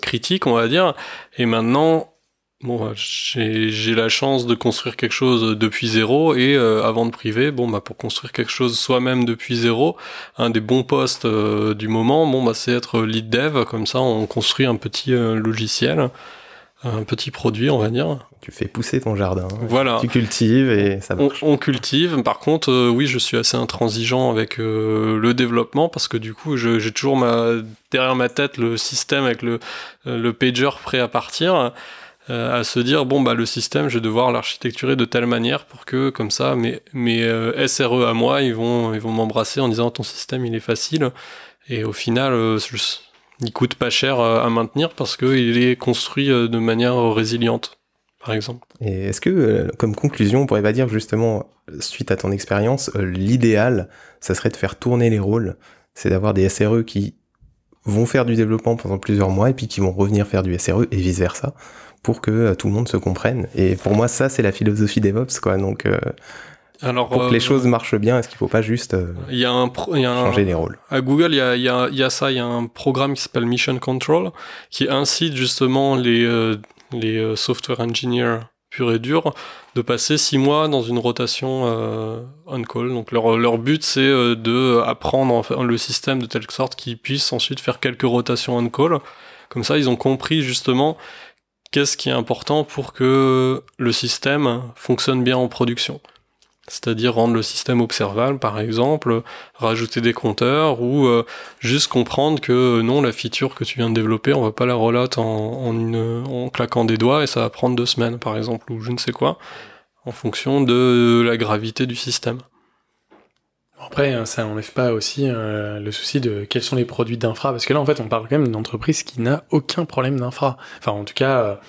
critique, on va dire. Et maintenant, bon, bah, j'ai la chance de construire quelque chose depuis zéro et avant de priver, bon, bah, pour construire quelque chose soi-même depuis zéro, un des bons postes du moment, bon, bah, c'est être lead dev. Comme ça, on construit un petit logiciel un petit produit, on va dire. Tu fais pousser ton jardin. Voilà. Tu cultives et ça marche. On, cultive. Par contre, euh, oui, je suis assez intransigeant avec euh, le développement parce que du coup, j'ai toujours ma, derrière ma tête le système avec le, euh, le pager prêt à partir. à se dire bon bah le système je vais devoir l'architecturer de telle manière pour que comme ça mes, mes SRE à moi ils vont ils vont m'embrasser en disant ton système il est facile et au final je, il coûte pas cher euh, à maintenir parce qu'il est construit euh, de manière résiliente, par exemple. Et est-ce que, euh, comme conclusion, on pourrait pas dire justement, suite à ton expérience, l'idéal, ça serait de faire tourner les rôles, c'est d'avoir des SRE qui vont faire du développement pendant plusieurs mois et puis qui vont revenir faire du SRE et vice versa pour que tout le monde se comprenne. Et pour moi, ça, c'est la philosophie DevOps, quoi. Donc, alors, pour que les euh, choses marchent bien, est-ce qu'il ne faut pas juste euh, y a un changer les rôles? À Google, il y a, y, a, y a, ça, il y a un programme qui s'appelle Mission Control, qui incite justement les, euh, les software engineers purs et durs de passer six mois dans une rotation on-call. Donc leur, leur but, c'est de apprendre le système de telle sorte qu'ils puissent ensuite faire quelques rotations on-call. Comme ça, ils ont compris justement qu'est-ce qui est important pour que le système fonctionne bien en production c'est-à-dire rendre le système observable par exemple, rajouter des compteurs ou euh, juste comprendre que euh, non, la feature que tu viens de développer, on va pas la rollout en, en, claquant des doigts et ça va prendre deux semaines par exemple ou je ne sais quoi, en fonction de la gravité du système. Après, hein, ça n'enlève pas aussi euh, le souci de quels sont les produits d'infra, parce que là, en fait, on parle quand même d'une entreprise qui n'a aucun problème d'infra. Enfin, en tout cas,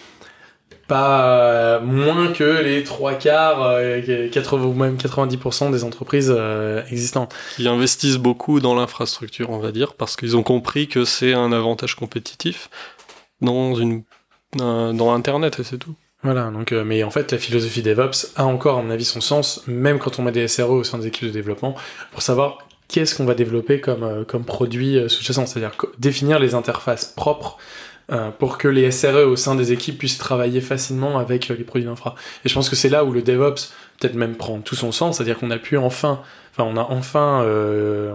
pas euh, moins que les trois quarts, euh, 80, ou même 90% des entreprises euh, existantes. Qui investissent beaucoup dans l'infrastructure, on va dire, parce qu'ils ont compris que c'est un avantage compétitif dans, une, un- dans Internet, et c'est tout. Voilà, donc, euh, mais en fait, la philosophie DevOps a encore, à mon avis, son sens, même quand on met des SRE au sein des équipes de développement, pour savoir qu'est-ce qu'on va développer comme, euh, comme produit euh, sous-jacent, c'est-à-dire définir les interfaces propres euh, pour que les SRE au sein des équipes puissent travailler facilement avec euh, les produits d'infra. Et je pense que c'est là où le DevOps peut-être même prend tout son sens, c'est-à-dire qu'on a pu enfin, enfin, on a enfin euh,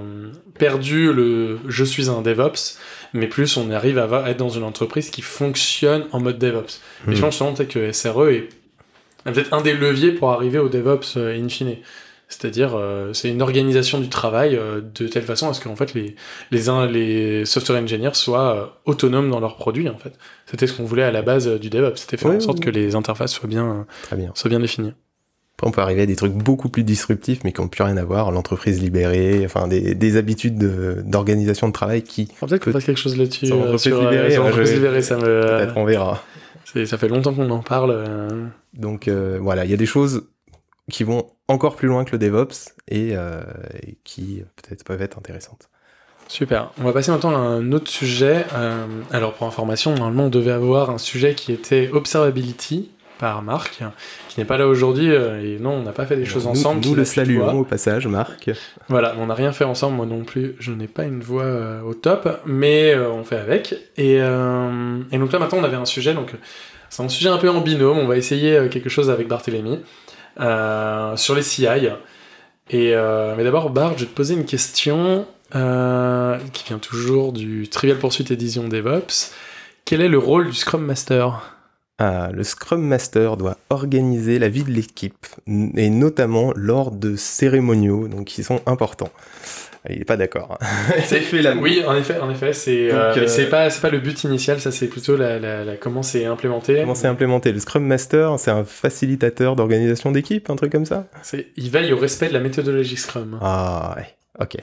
perdu le je suis un DevOps, mais plus on arrive à être dans une entreprise qui fonctionne en mode DevOps. Et Mhm. je pense justement, peut-être que SRE est est peut-être un des leviers pour arriver au DevOps euh, in fine. C'est-à-dire, euh, c'est une organisation du travail euh, de telle façon à ce qu'en fait les, les, les software engineers soient euh, autonomes dans leurs produits. En fait, c'était ce qu'on voulait à la base du DevOps. C'était faire Oui, en sorte oui. que les interfaces soient bien, Très bien. soient bien définies. Après, on peut arriver à des trucs beaucoup plus disruptifs, mais qui n'ont plus rien à voir. L'entreprise libérée, enfin, des, des habitudes de- d'organisation de, travail qui, On peut-être qu'on fasse quelque chose là-dessus. L'entreprise libérée, je- libérée, ça me, peut-être, on verra. ça fait longtemps qu'on en parle. Donc euh, voilà, il y a des choses qui vont encore plus loin que le DevOps et, euh, et qui peut-être peuvent être intéressantes. Super. On va passer maintenant à un autre sujet. Euh, alors, pour information, normalement, on devait avoir un sujet qui était Observability par Marc, qui n'est pas là aujourd'hui. euh, et non, on n'a pas fait des choses Nous- ensemble. Nous, le saluons au passage, Marc. Voilà, on n'a rien fait ensemble, moi non plus. Je n'ai pas une voix euh, au top, mais euh, on fait avec. Et, euh, et donc là, maintenant, on avait un sujet. Donc, euh, c'est un sujet un peu en binôme. On va essayer euh, quelque chose avec Barthélémy euh, sur les CI. Et, euh, mais d'abord, Bart, je vais te poser une question euh, qui vient toujours du Trivial Pursuit Edition DevOps. Quel est le rôle du Scrum Master? Ah, le Scrum Master doit organiser la vie de l'équipe, et notamment lors de cérémoniaux, donc qui sont importants. Il n'est pas d'accord. C'est fait la- Oui, en effet, en effet, c'est euh, euh, c'est pas c'est pas le but initial, ça c'est plutôt la, la- la- comment c'est implémenté. Comment c'est implémenté? Le Scrum Master, c'est un facilitateur d'organisation d'équipe, un truc comme ça? C'est il veille au respect de la méthodologie Scrum. Ah, ouais, ok.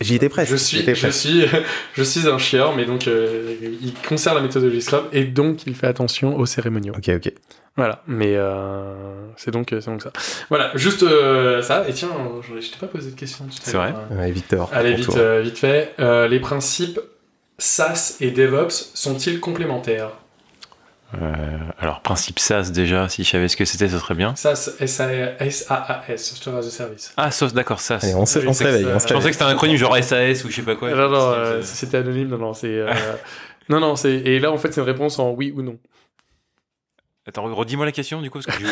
J'y étais presque. Je suis, étais je suis, je suis un chieur, mais donc euh, il conserve la méthodologie Scrum et donc il fait attention aux cérémoniaux. Ok, ok. Voilà, mais euh, c'est donc c'est donc ça. Voilà, juste euh, ça. Et tiens, je, je t'ai pas posé de question tout à C'est vrai Ouais, Victor. Allez vite, euh, vite fait. Euh, les principes SaaS et DevOps sont-ils complémentaires? Euh, alors, principe SaaS déjà, si je savais ce que c'était, ce serait bien. SaaS, S-A-A-S, Software as a Service. Ah, d'accord, SaaS. Allez, on se, Oui, on c'est se réveille. on se Je pensais que c'était un acronyme genre SAS ou je sais pas quoi. non, non, euh, société anonyme, non, non, c'est. euh, non, non, c'est. Et là, en fait, c'est une réponse en oui ou non. Attends, redis-moi la question du coup, parce que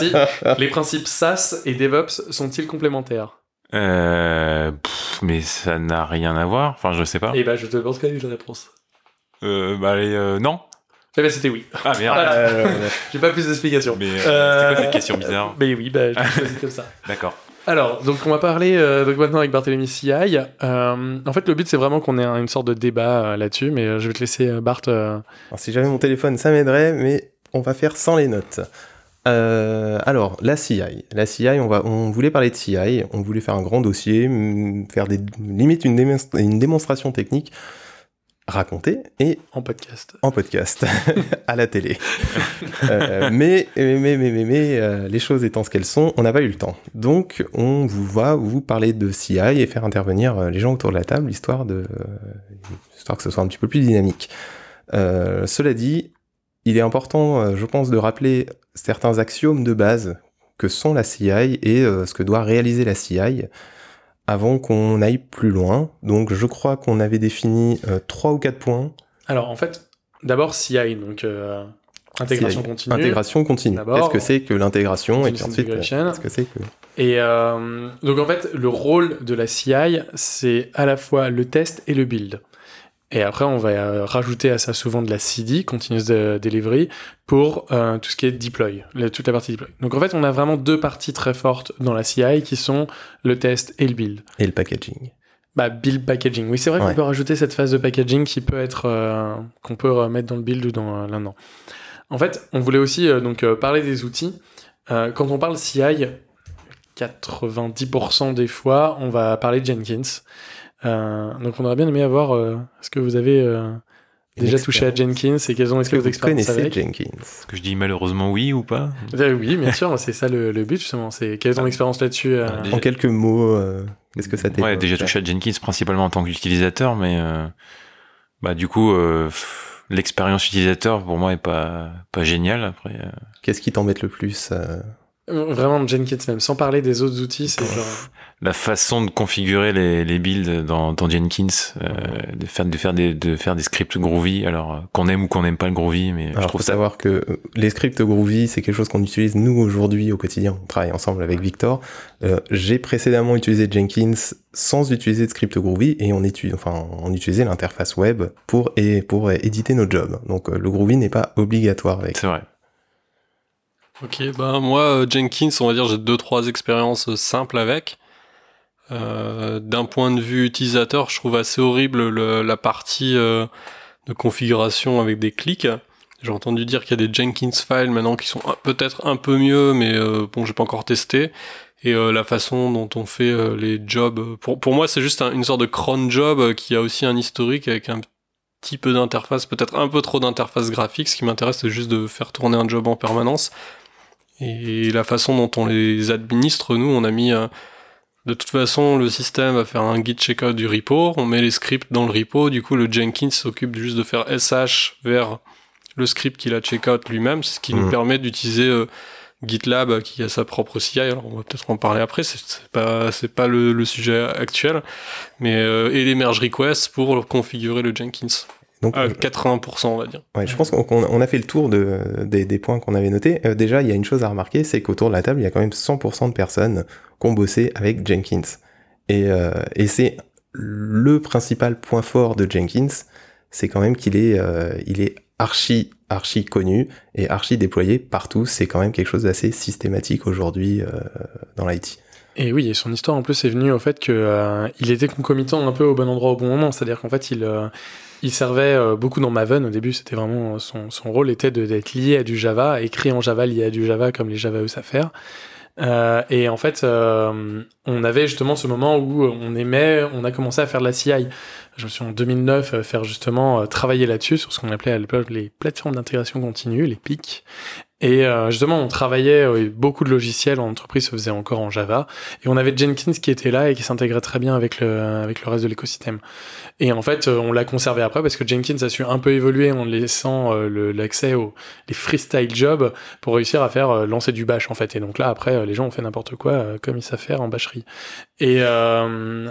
j'ai. Les principes SaaS et DevOps sont-ils complémentaires? Euh, pff, mais ça n'a rien à voir. Enfin, je sais pas. Et bah, je te demande quelle est la réponse. Euh, bah, allez, euh, non. Eh ben, c'était oui. Ah merde. Voilà. Euh, J'ai pas plus d'explications. Mais euh, Euh, c'était quoi cette question bizarre? Mais oui, bah, je comme ça. D'accord. Alors, donc on va parler euh, donc maintenant avec Barthélemy CI. Euh, en fait, le but c'est vraiment qu'on ait un- une sorte de débat euh, là-dessus, mais euh, je vais te laisser euh, Bart. euh, Alors, si j'avais mon téléphone, ça m'aiderait, mais on va faire sans les notes. Euh, alors, la CI. La CI, on, va, on voulait parler de CI, on voulait faire un grand dossier, mm, faire des, limite une, démonstra- une démonstration technique, racontée et en podcast. en podcast, à la télé. Euh, mais, mais, mais, mais, mais, euh, les choses étant ce qu'elles sont, on n'a pas eu le temps. Donc, on vous va vous parler de CI et faire intervenir euh, les gens autour de la table, histoire, de, euh, histoire que ce soit un petit peu plus dynamique. Euh, cela dit, il est important, euh, je pense, de rappeler certains axiomes de base que sont la CI et euh, ce que doit réaliser la CI avant qu'on aille plus loin. Donc, je crois qu'on avait défini euh, trois ou quatre points. Alors, en fait, d'abord CI, donc euh, intégration CI. continue. Intégration continue. D'abord, Qu'est-ce que c'est que l'intégration et puis ensuite, qu'est-ce que c'est que... Et euh, donc en fait, le rôle de la CI, c'est à la fois le test et le build. Et après, on va euh, rajouter à ça souvent de la CD, Continuous de- Delivery, pour euh, tout ce qui est deploy, toute la partie deploy. Donc en fait, on a vraiment deux parties très fortes dans la CI qui sont le test et le build. Et le packaging. Bah, build packaging. Oui, c'est vrai qu'on peut rajouter cette phase de packaging qui peut être euh, qu'on peut remettre dans le build ou dans euh, l'un En fait, on voulait aussi donc parler des outils. Quand on parle CI, 90% des fois, on va parler de Jenkins. Euh, donc on aurait bien aimé avoir, euh, est-ce que vous avez euh, déjà touché à Jenkins et quelles ont que vos vous expériences connaissez avec Jenkins? Est-ce que je dis malheureusement oui ou pas? Oui, bien sûr, c'est ça le, le but justement. C'est quelles ont l'expérience là-dessus euh, Déjà- En quelques mots, euh, qu'est-ce que ça t'évoque Ouais, déjà touché à Jenkins principalement en tant qu'utilisateur, mais euh, bah du coup euh, l'expérience utilisateur pour moi est pas pas géniale. Après, euh, Qu'est-ce qui t'embête le plus euh, Vraiment Jenkins même, sans parler des autres outils, c'est genre... la façon de configurer les, les builds dans, dans Jenkins, euh, de faire de faire des de faire des scripts Groovy, alors euh, qu'on aime ou qu'on n'aime pas le Groovy, mais je Alors, faut trouve ça savoir que euh, les scripts Groovy, c'est quelque chose qu'on utilise nous aujourd'hui au quotidien. On travaille ensemble avec Victor. Euh, J'ai précédemment utilisé Jenkins sans utiliser de script Groovy et on, étudie, enfin, on utilisait l'interface web pour, et, pour éditer nos jobs. Donc euh, le Groovy n'est pas obligatoire avec. c'est vrai. Ok, ben moi, euh, Jenkins, on va dire, j'ai deux, trois expériences euh, simples avec. Euh, D'un point de vue utilisateur, je trouve assez horrible le- la partie de configuration avec des clics. J'ai entendu dire qu'il y a des Jenkins files maintenant qui sont peut-être un peu mieux, mais euh, bon, j'ai pas encore testé. Et la façon dont on fait les jobs, pour, pour moi, c'est juste un- une sorte de cron job qui a aussi un historique avec un petit peu d'interface, peut-être un peu trop d'interface graphique. Ce qui m'intéresse, c'est juste de faire tourner un job en permanence. Et la façon dont on les administre, nous, on a mis... euh, de toute façon, le système va faire un git checkout du repo, on met les scripts dans le repo, du coup le Jenkins s'occupe juste de faire SH vers le script qu'il a checkout lui-même, ce qui nous Mhm. permet d'utiliser euh, GitLab euh, qui a sa propre CI, alors on va peut-être en parler après, c'est c'est pas, c'est pas le, le sujet actuel, mais euh, et les merge requests pour configurer le Jenkins, Donc, à euh, 80% on va dire. Ouais, je pense qu'on qu'on- on a fait le tour de, des, des points qu'on avait notés. Euh, déjà, il y a une chose à remarquer, c'est qu'autour de la table, il y a quand même 100% de personnes qui ont bossé avec Jenkins. Et, euh, et c'est le principal point fort de Jenkins, c'est quand même qu'il est, euh, il est archi, archi connu et archi déployé partout. C'est quand même quelque chose d'assez systématique aujourd'hui euh, dans l'IT. Et oui, et son histoire en plus est venue au fait que euh, il était concomitant un peu au bon endroit au bon moment. C'est-à-dire qu'en fait, il, euh, il servait euh, beaucoup dans Maven. Au début, c'était vraiment son, son rôle était d'être lié à du Java, écrit en Java, lié à du Java comme les Java savent faire. Euh, et en fait, euh, on avait justement ce moment où on aimait, on a commencé à faire de la CI. Je me suis en 2009 euh, faire justement travailler là-dessus sur ce qu'on appelait à l'époque les plateformes d'intégration continue, les PIC. Et euh, justement, on travaillait euh, beaucoup de logiciels en entreprise se faisait encore en Java. Et on avait Jenkins qui était là et qui s'intégrait très bien avec le, avec le reste de l'écosystème. Et en fait, euh, on l'a conservé après parce que Jenkins a su un peu évoluer en laissant l'accès aux les freestyle jobs pour réussir à faire lancer du bash en fait. Et donc là, après, les gens ont fait n'importe quoi comme ils savent faire en bâcherie. Et, euh,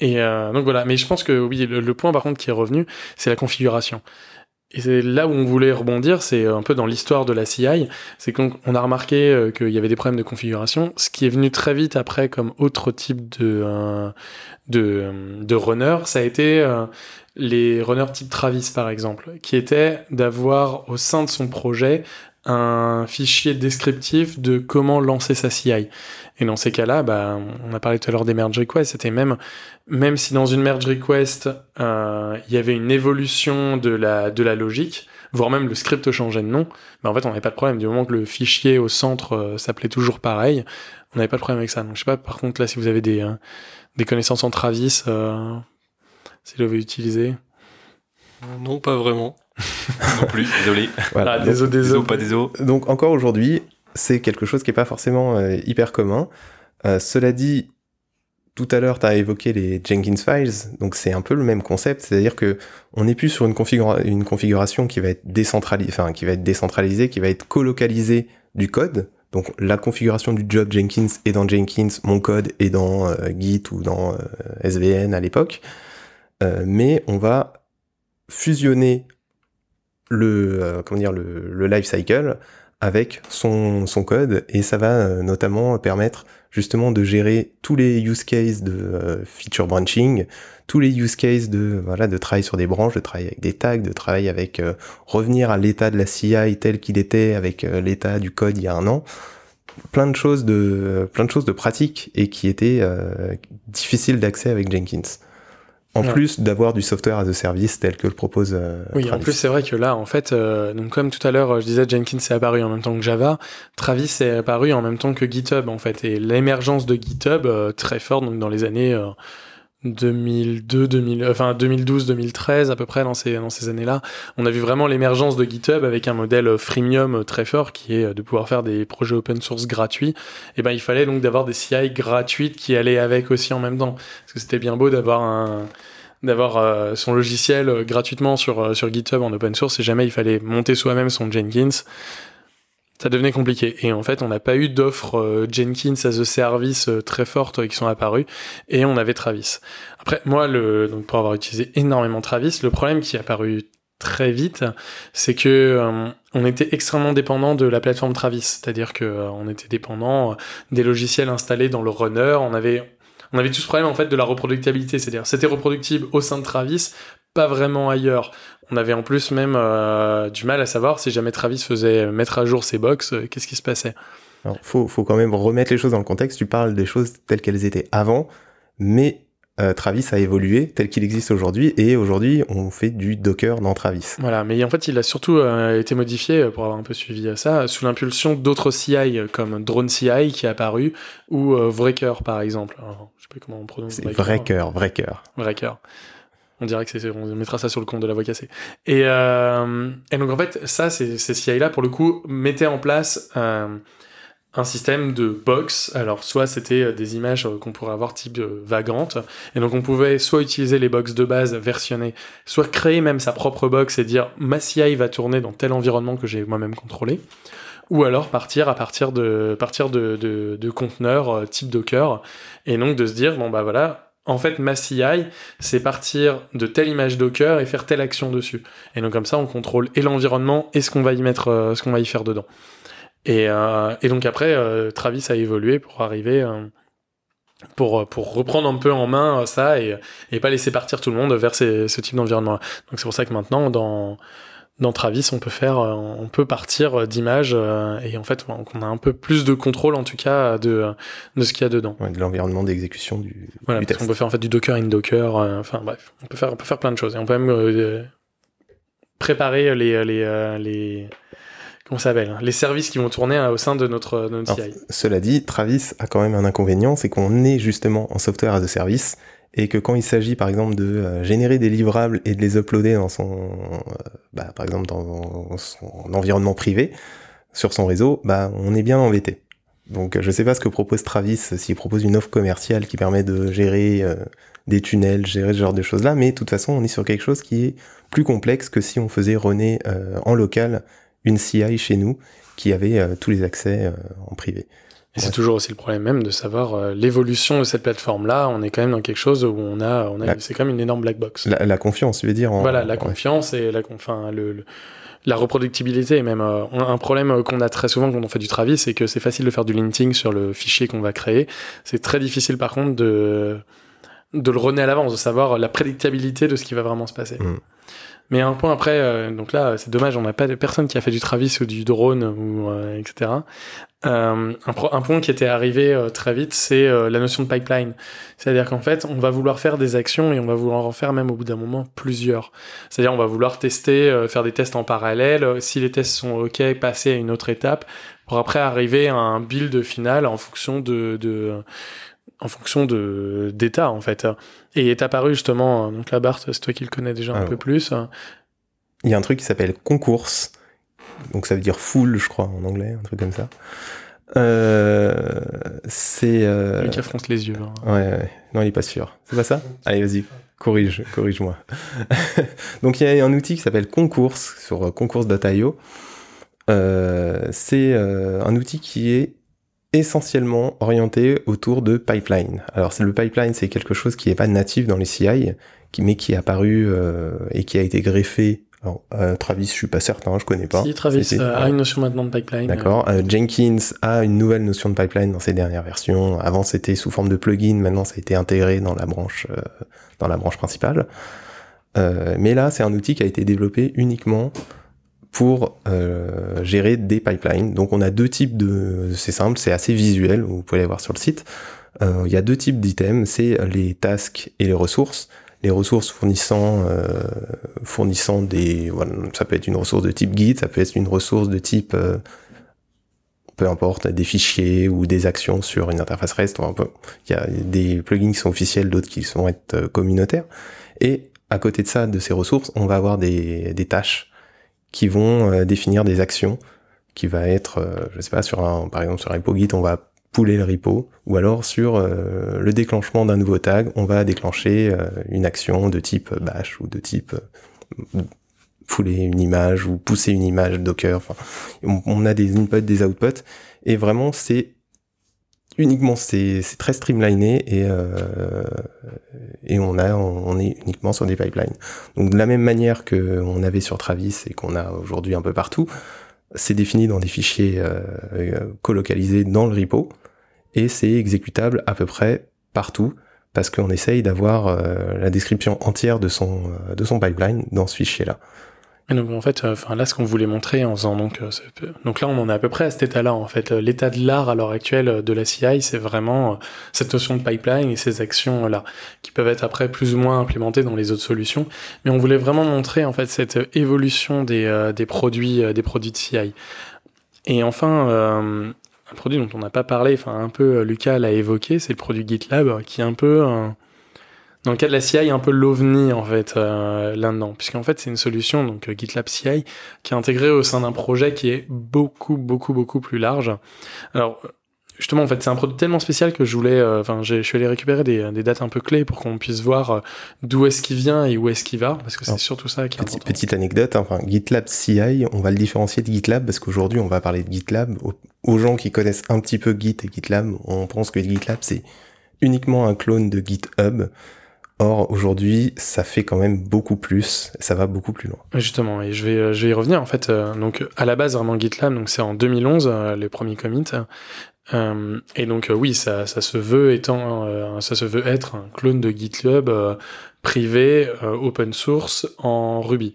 et euh, donc voilà. Mais je pense que oui, le, le point par contre qui est revenu, c'est la configuration. Et c'est là où on voulait rebondir, c'est un peu dans l'histoire de la CI, c'est qu'on on a remarqué euh, qu'il y avait des problèmes de configuration, ce qui est venu très vite après comme autre type de, euh, de, runner, ça a été euh, les runners type Travis par exemple, qui était d'avoir au sein de son projet un fichier descriptif de comment lancer sa CI. Et dans ces cas-là, bah, on a parlé tout à l'heure des merge requests, c'était même, même si dans une merge request, euh, il y avait une évolution de la, de la logique, voire même le script changeait de nom, bah, en fait, on n'avait pas de problème. Du moment que le fichier au centre euh, s'appelait toujours pareil, on n'avait pas de problème avec ça. Donc, je sais pas, par contre, là, si vous avez des, euh, des connaissances en Travis, si vous l'avez utilisé. Non, pas vraiment. non plus, désolé. Voilà. Ah, Donc- désolé, Désolé, désolé. pas désolé. Donc encore aujourd'hui, c'est quelque chose qui est pas forcément euh, hyper commun. Euh, cela dit, tout à l'heure, tu as évoqué les Jenkins Files, donc c'est un peu le même concept, c'est-à-dire que on n'est plus sur une, configura- une configuration qui va être décentralisée, enfin qui va être décentralisée, qui va être colocalisée du code. Donc la configuration du job Jenkins est dans Jenkins, mon code est dans euh, Git ou dans SVN à l'époque. Mais on va fusionner le euh, comment dire le, le life cycle avec son, son code et ça va euh, notamment permettre justement de gérer tous les use cases de euh, feature branching, tous les use cases de voilà de travail sur des branches, de travail avec des tags, de travail avec euh, revenir à l'état de la CI tel qu'il était avec l'état du code il y a un an. Plein de choses de plein de choses de pratiques et qui étaient euh, difficiles d'accès avec Jenkins. En Ouais. plus d'avoir du software as a service tel que le propose euh, Oui, en plus c'est vrai que là, en fait, euh, donc comme tout à l'heure, euh, je disais Jenkins est apparu en même temps que Java, Travis est apparu en même temps que GitHub en fait, et l'émergence de GitHub euh, très forte donc dans les années 2002, 2000, enfin 2012, 2013 à peu près dans ces dans ces années-là, on a vu vraiment l'émergence de GitHub avec un modèle euh, freemium euh, très fort qui est euh, de pouvoir faire des projets open source gratuits. Et ben il fallait donc d'avoir des CI gratuites qui allaient avec aussi en même temps, parce que c'était bien beau d'avoir un d'avoir son logiciel gratuitement sur, sur GitHub en open source, et jamais il fallait monter soi-même son Jenkins, ça devenait compliqué. Et en fait, on n'a pas eu d'offres euh, Jenkins as a service euh, très fortes euh, qui sont apparues, et on avait Travis. Après, moi, le, donc pour avoir utilisé énormément Travis, le problème qui est apparu très vite, c'est que on était extrêmement dépendant de la plateforme Travis, c'est-à-dire que on était dépendant des logiciels installés dans le runner, on avait on avait tout ce problème en fait de la reproductibilité, c'est-à-dire c'était reproductible au sein de Travis, pas vraiment ailleurs. On avait en plus même euh, du mal à savoir si jamais Travis faisait mettre à jour ses box, euh, qu'est-ce qui se passait. Alors, faut, faut quand même remettre les choses dans le contexte. Tu parles des choses telles qu'elles étaient avant, mais euh, Travis a évolué tel qu'il existe aujourd'hui, et aujourd'hui, on fait du Docker dans Travis. Voilà, mais en fait, il a surtout euh, été modifié, euh, pour avoir un peu suivi à ça, sous l'impulsion d'autres CI, comme Drone CI qui est apparu, ou euh, par exemple. Alors, je sais pas comment on prononce C'est cœur, vrai cœur. Wrecker. On dirait que c'est, on mettra ça sur le compte de la voix cassée. Et, et donc, en fait, ça, ces, ces CI-là, pour le coup, mettaient en place un système de box. Alors, soit c'était euh, des images euh, qu'on pourrait avoir type euh, vagantes. Et donc, on pouvait soit utiliser les box de base versionnées, soit créer même sa propre box et dire ma CI va tourner dans tel environnement que j'ai moi-même contrôlé. Ou alors partir à partir de, partir de, de, conteneurs type Docker. Et donc, de se dire, bon, bah voilà, en fait, ma CI, c'est partir de telle image Docker et faire telle action dessus. Et donc comme ça, on contrôle et l'environnement et ce qu'on va y mettre, ce qu'on va y faire dedans. Et, euh, et donc après, euh, Travis a évolué pour arriver, euh, pour pour reprendre un peu en main ça et et pas laisser partir tout le monde vers ces, ce type d'environnement. Donc c'est pour ça que maintenant dans dans Travis, on peut faire, on peut partir d'images et en fait, on on a un peu plus de contrôle en tout cas de de ce qu'il y a dedans. Ouais, de l'environnement d'exécution du, Voilà, du parce test. qu'on peut faire en fait du Docker in Docker, euh, enfin bref, on peut faire, on peut faire plein de choses. Et on peut même euh, préparer les, les, les, ça s'appelle, les services qui vont tourner euh, au sein de notre, de notre Alors, CI. Cela dit, Travis a quand même un inconvénient, c'est qu'on est justement en software as a service, et que quand il s'agit par exemple de euh, générer des livrables et de les uploader dans son, euh, bah, par exemple dans son environnement privé, sur son réseau, bah, on est bien embêté. Donc je sais pas ce que propose Travis, s'il propose une offre commerciale qui permet de gérer euh, des tunnels, gérer ce genre de choses-là, mais de toute façon on est sur quelque chose qui est plus complexe que si on faisait runner euh, en local une CI chez nous qui avait euh, tous les accès euh, en privé. Et c'est toujours aussi le problème même de savoir euh, l'évolution de cette plateforme-là. On est quand même dans quelque chose où on a, on a, La- c'est quand même une énorme black box. La, la confiance, tu veux dire en- Voilà, la ouais. confiance et la, enfin, le, le- la reproductibilité. Et même euh, un problème qu'on a très souvent quand on fait du Travis, c'est que c'est facile de faire du linting sur le fichier qu'on va créer. C'est très difficile par contre de de le runner à l'avance, de savoir la prédictabilité de ce qui va vraiment se passer. Mm. Mais un point après, euh, donc là, c'est dommage, on n'a pas de personne qui a fait du Travis ou du drone ou euh, etc. Euh, un, point qui était arrivé euh, très vite, c'est euh, la notion de pipeline. C'est-à-dire qu'en fait, on va vouloir faire des actions et on va vouloir en faire même au bout d'un moment plusieurs. C'est-à-dire on va vouloir tester, euh, faire des tests en parallèle. Si les tests sont OK, passer à une autre étape pour après arriver à un build final en fonction de, de en fonction de d'état en fait. Et est apparu justement euh, donc là Bart, c'est toi qui le connais déjà un Alors. peu plus. Il y a un truc qui s'appelle concours, donc ça veut dire full, je crois, en anglais, un truc comme ça. Euh, c'est. euh, Lucas fronce les yeux. hein. Ouais, ouais, non, il est pas sûr. C'est pas ça? Allez, vas-y, corrige, corrige-moi. Donc, il y a un outil qui s'appelle Concours sur euh, concours.io. Euh, c'est euh, un outil qui est essentiellement orienté autour de pipeline. Alors, c'est le pipeline, c'est quelque chose qui n'est pas natif dans les CI, qui, mais qui est apparu euh, et qui a été greffé. Alors, euh, Travis, je suis pas certain, je connais pas. Si Travis euh, a une notion maintenant de pipeline. D'accord. Euh, Jenkins a une nouvelle notion de pipeline dans ses dernières versions. Avant, c'était sous forme de plugin. Maintenant, ça a été intégré dans la branche, euh, dans la branche principale. Euh, mais là, c'est un outil qui a été développé uniquement pour euh, gérer des pipelines. Donc, on a deux types de. C'est simple, c'est assez visuel. Vous pouvez aller voir sur le site. Euh, Il y a deux types d'items. C'est les tasks et les ressources. les ressources fournissant, fournissant des, voilà, ça peut être une ressource de type Git, ça peut être une ressource de type peu importe, des fichiers ou des actions sur une interface REST. Il y a des plugins qui sont officiels, d'autres qui sont être euh, communautaires. Et à côté de ça, de ces ressources, on va avoir des, des tâches qui vont euh, définir des actions qui va être, euh, je sais pas, sur un, par exemple sur un repo Git, on va pouler le repo, ou alors sur le déclenchement d'un nouveau tag, on va déclencher une action de type bash ou de type fouler une image ou pousser une image Docker. Enfin, on, a des inputs, des outputs, et vraiment c'est uniquement c'est très streamliné et euh, on est uniquement sur des pipelines. Donc de la même manière que on avait sur Travis et qu'on a aujourd'hui un peu partout, c'est défini dans des fichiers euh, euh, colocalisés dans le repo et c'est exécutable à peu près partout parce qu'on essaye d'avoir la description entière de son de son pipeline dans ce fichier là donc en fait, euh, enfin là, ce qu'on voulait montrer en faisant donc, euh, donc là, on en est à peu près à cet état-là. En fait, euh, l'état de l'art à l'heure actuelle de la CI, c'est vraiment cette notion de pipeline et ces actions là qui peuvent être après plus ou moins implémentées dans les autres solutions. Mais on voulait vraiment montrer en fait cette évolution des, des produits des produits de CI. Et enfin, un produit dont on n'a pas parlé, enfin un peu Lucas l'a évoqué, c'est le produit GitLab qui est un peu dans le cas de la CI, il y a un peu l'ovni en fait euh, là-dedans, puisqu'en fait c'est une solution donc euh, GitLab CI qui est intégrée au sein d'un projet qui est beaucoup beaucoup beaucoup plus large. Alors justement en fait c'est un produit tellement spécial que je voulais, euh, enfin je suis allé récupérer des, des, dates un peu clés pour qu'on puisse voir d'où est-ce qu'il vient et où est-ce qu'il va, parce que c'est surtout ça qui est petite, petite anecdote, hein, enfin GitLab CI, on va le différencier de GitLab parce qu'aujourd'hui on va parler de GitLab aux gens qui connaissent un petit peu Git et GitLab, on pense que GitLab c'est uniquement un clone de GitHub. Or, aujourd'hui, ça fait quand même beaucoup plus, ça va beaucoup plus loin. Justement, et je vais, euh, je vais y revenir. En fait, euh, donc, à la base, vraiment GitLab, donc c'est en 2011, euh, les premiers commits. et donc, oui, ça, ça se veut étant, ça se veut être un clone de GitLab privé, open source, en Ruby.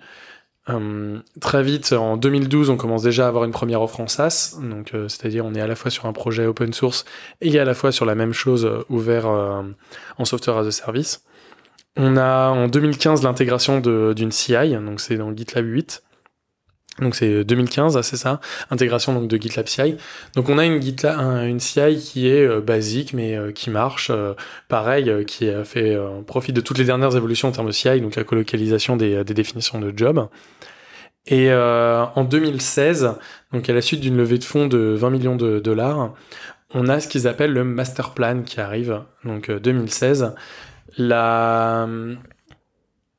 très vite, en 2012, on commence déjà à avoir une première offre en SaaS, donc c'est-à-dire on est à la fois sur un projet open source et à la fois sur la même chose ouvert en software as a service. On a en 2015 l'intégration d'une CI, donc c'est dans GitLab 8. Donc c'est 2015, c'est ça, intégration donc de GitLab CI. Donc on a une GitLab, CI qui est euh, basique mais euh, qui marche, euh, pareil, qui a fait profit de toutes les dernières évolutions en termes de CI, donc la colocalisation des, des définitions de job. Et en 2016, donc à la suite d'une levée de fonds de 20 millions de dollars, on a ce qu'ils appellent le master plan qui arrive, donc 2016 la,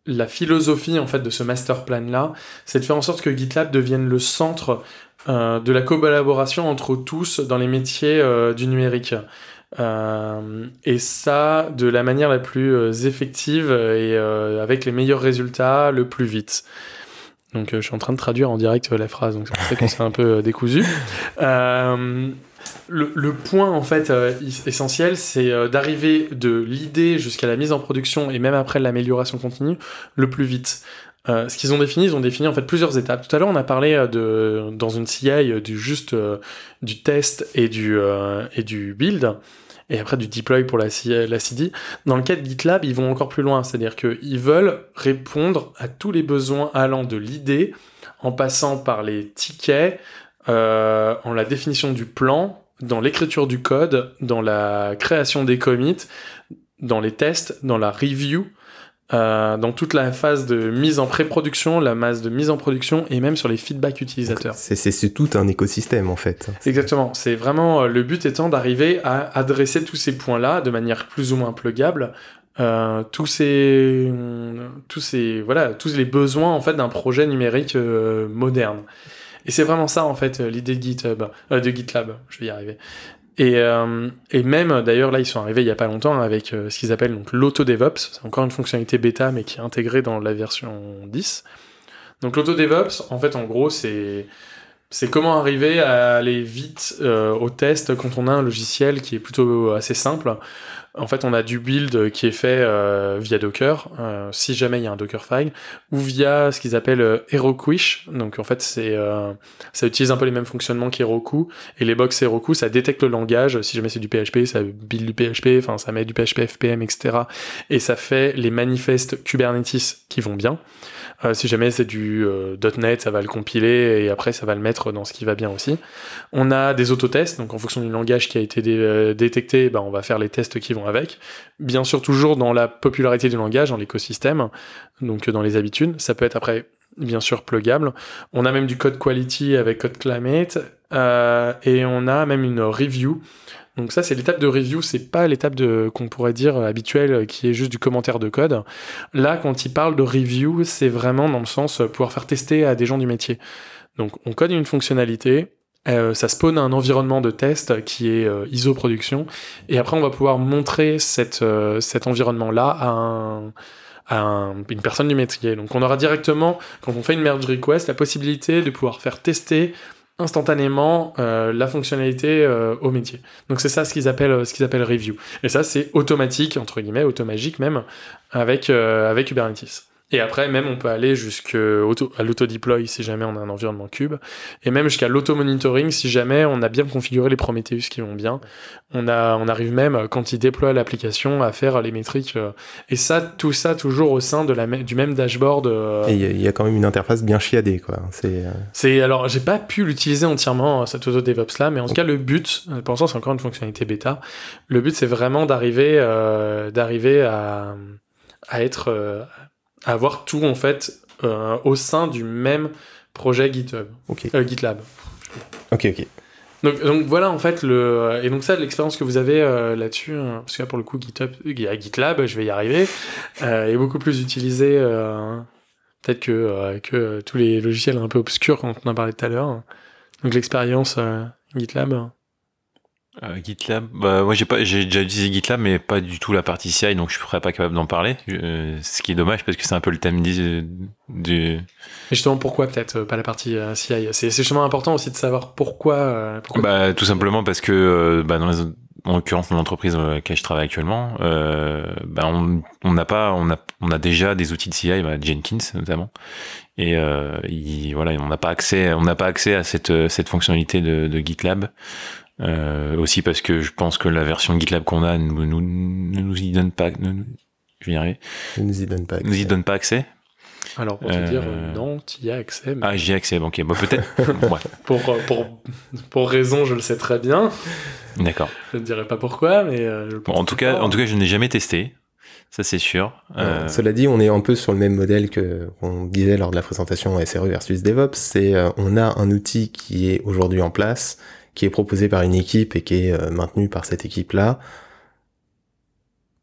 la philosophie en fait de ce master plan là, c'est de faire en sorte que GitLab devienne le centre euh, de la collaboration entre tous dans les métiers euh, du numérique. Euh, et ça de la manière la plus effective et avec les meilleurs résultats le plus vite. Donc je suis en train de traduire en direct la phrase, donc c'est pour ça qu'on s'est un peu décousu le, point en fait euh, essentiel, c'est euh, d'arriver de l'idée jusqu'à la mise en production et même après l'amélioration continue le plus vite. Euh, ce qu'ils ont défini, ils ont défini en fait plusieurs étapes. Tout à l'heure, on a parlé de dans une CI du juste du test et du et du build et après du deploy pour la, la CD. Dans le cas de GitLab, ils vont encore plus loin, c'est-à-dire qu'ils veulent répondre à tous les besoins allant de l'idée en passant par les tickets, euh, en la définition du plan, dans l'écriture du code, dans la création des commits, dans les tests, dans la review, euh, dans toute la phase de mise en pré-production, la masse de mise en production et même sur les feedbacks utilisateurs. C'est tout un écosystème en fait. Exactement. C'est vraiment euh, le but étant d'arriver à adresser tous ces points-là de manière plus ou moins plugable. Euh, tous ces tous ces voilà tous les besoins en fait d'un projet numérique euh, moderne et c'est vraiment ça, en fait, euh, l'idée de GitHub, euh, de GitLab, je vais y arriver. Et, euh, et même, d'ailleurs, là, ils sont arrivés il y a pas longtemps avec ce qu'ils appellent donc l'auto-DevOps. C'est encore une fonctionnalité bêta, mais qui est intégrée dans la version 10. Donc l'auto-DevOps, en fait, en gros, c'est c'est comment arriver à aller vite au test quand on a un logiciel qui est plutôt assez simple. En fait, on a du build qui est fait euh, via Docker, euh, si jamais il y a un Dockerfile, ou via ce qu'ils appellent euh, Herokuish. Donc en fait, c'est ça utilise un peu les mêmes fonctionnements qu'Heroku. Et les box Heroku, ça détecte le langage. Si jamais c'est du PHP, ça build du PHP, enfin ça met du PHP FPM, etc. Et ça fait les manifestes Kubernetes qui vont bien. Euh, si jamais c'est du euh, .NET, ça va le compiler et après ça va le mettre dans ce qui va bien aussi. On a des autotests, donc en fonction du langage qui a été euh, détecté, ben, on va faire les tests qui vont avec. Bien sûr, toujours dans la popularité du langage, dans l'écosystème, donc dans les habitudes. Ça peut être après bien sûr pluggable. On a même du code quality avec code climate et on a même une review donc ça, c'est l'étape de review, c'est pas l'étape de qu'on pourrait dire habituelle euh, qui est juste du commentaire de code. Là, quand il parle de review, c'est vraiment dans le sens euh, pouvoir faire tester à des gens du métier. Donc on code une fonctionnalité, euh, ça spawn un environnement de test qui est ISO production, et après on va pouvoir montrer cet environnement-là à une personne du métier. Donc on aura directement, quand on fait une merge request, la possibilité de pouvoir faire tester instantanément euh, la fonctionnalité euh, au métier. Donc c'est ça ce qu'ils appellent review. Et ça c'est automatique entre guillemets, automagique même avec euh, avec Kubernetes. Et après, même, on peut aller jusqu'à l'auto-deploy si jamais on a un environnement cube. Et même jusqu'à l'auto-monitoring si jamais on a bien configuré les Prometheus qui vont bien. On, a, on arrive même, quand il déploie l'application, à faire les métriques. Euh, et ça, tout ça, toujours au sein de la, du même dashboard. Euh. Et il y, a quand même une interface bien chiadée, quoi. C'est, euh, alors, j'ai pas pu l'utiliser entièrement, cette auto-DevOps là, mais en tout cas, le but, pour l'instant, c'est encore une fonctionnalité bêta. Le but, c'est vraiment d'arriver, d'arriver à, à être, avoir tout en fait euh, au sein du même projet GitHub, euh, GitLab. Ok, ok. Donc, donc, voilà en fait le et donc ça l'expérience que vous avez euh, là-dessus hein, parce que là pour le coup GitHub GitLab je vais y arriver est beaucoup plus utilisé peut-être que que tous les logiciels un peu obscurs quand on en parlait tout à l'heure donc l'expérience GitLab euh, GitLab, bah, moi j'ai pas, j'ai déjà utilisé GitLab, mais pas du tout la partie CI, donc je serais pas capable d'en parler. Euh, ce qui est dommage parce que c'est un peu le thème du. du... justement, pourquoi peut-être euh, pas la partie CI C'est justement important aussi de savoir pourquoi. pourquoi... Bah, tout simplement parce que bah, dans les, en l'occurrence dans l'entreprise dans laquelle je travaille actuellement, bah, on on n'a pas, on a, on a déjà des outils de CI, bah, Jenkins notamment, et il, voilà, on n'a pas accès, on n'a pas accès à cette cette fonctionnalité de, de GitLab. Euh, aussi parce que je pense que la version GitLab qu'on a ne nous, nous, y donne pas. je vais y arriver. Ne nous y donne pas accès. Nous y donne pas accès. Alors pour te dire euh, non, tu y as accès. Mais... Ah, j'y ai accès. Ok, bon, peut-être. pour, pour, pour raison, je le sais très bien. D'accord. Je ne dirais pas pourquoi, mais. Euh, en tout cas, en tout cas, je n'ai jamais testé. Ça, c'est sûr. Euh... Cela dit, on est un peu sur le même modèle que qu'on disait lors de la présentation SRE versus DevOps. C'est on a un outil qui est aujourd'hui en place, qui est proposé par une équipe et qui est euh, maintenu par cette équipe-là.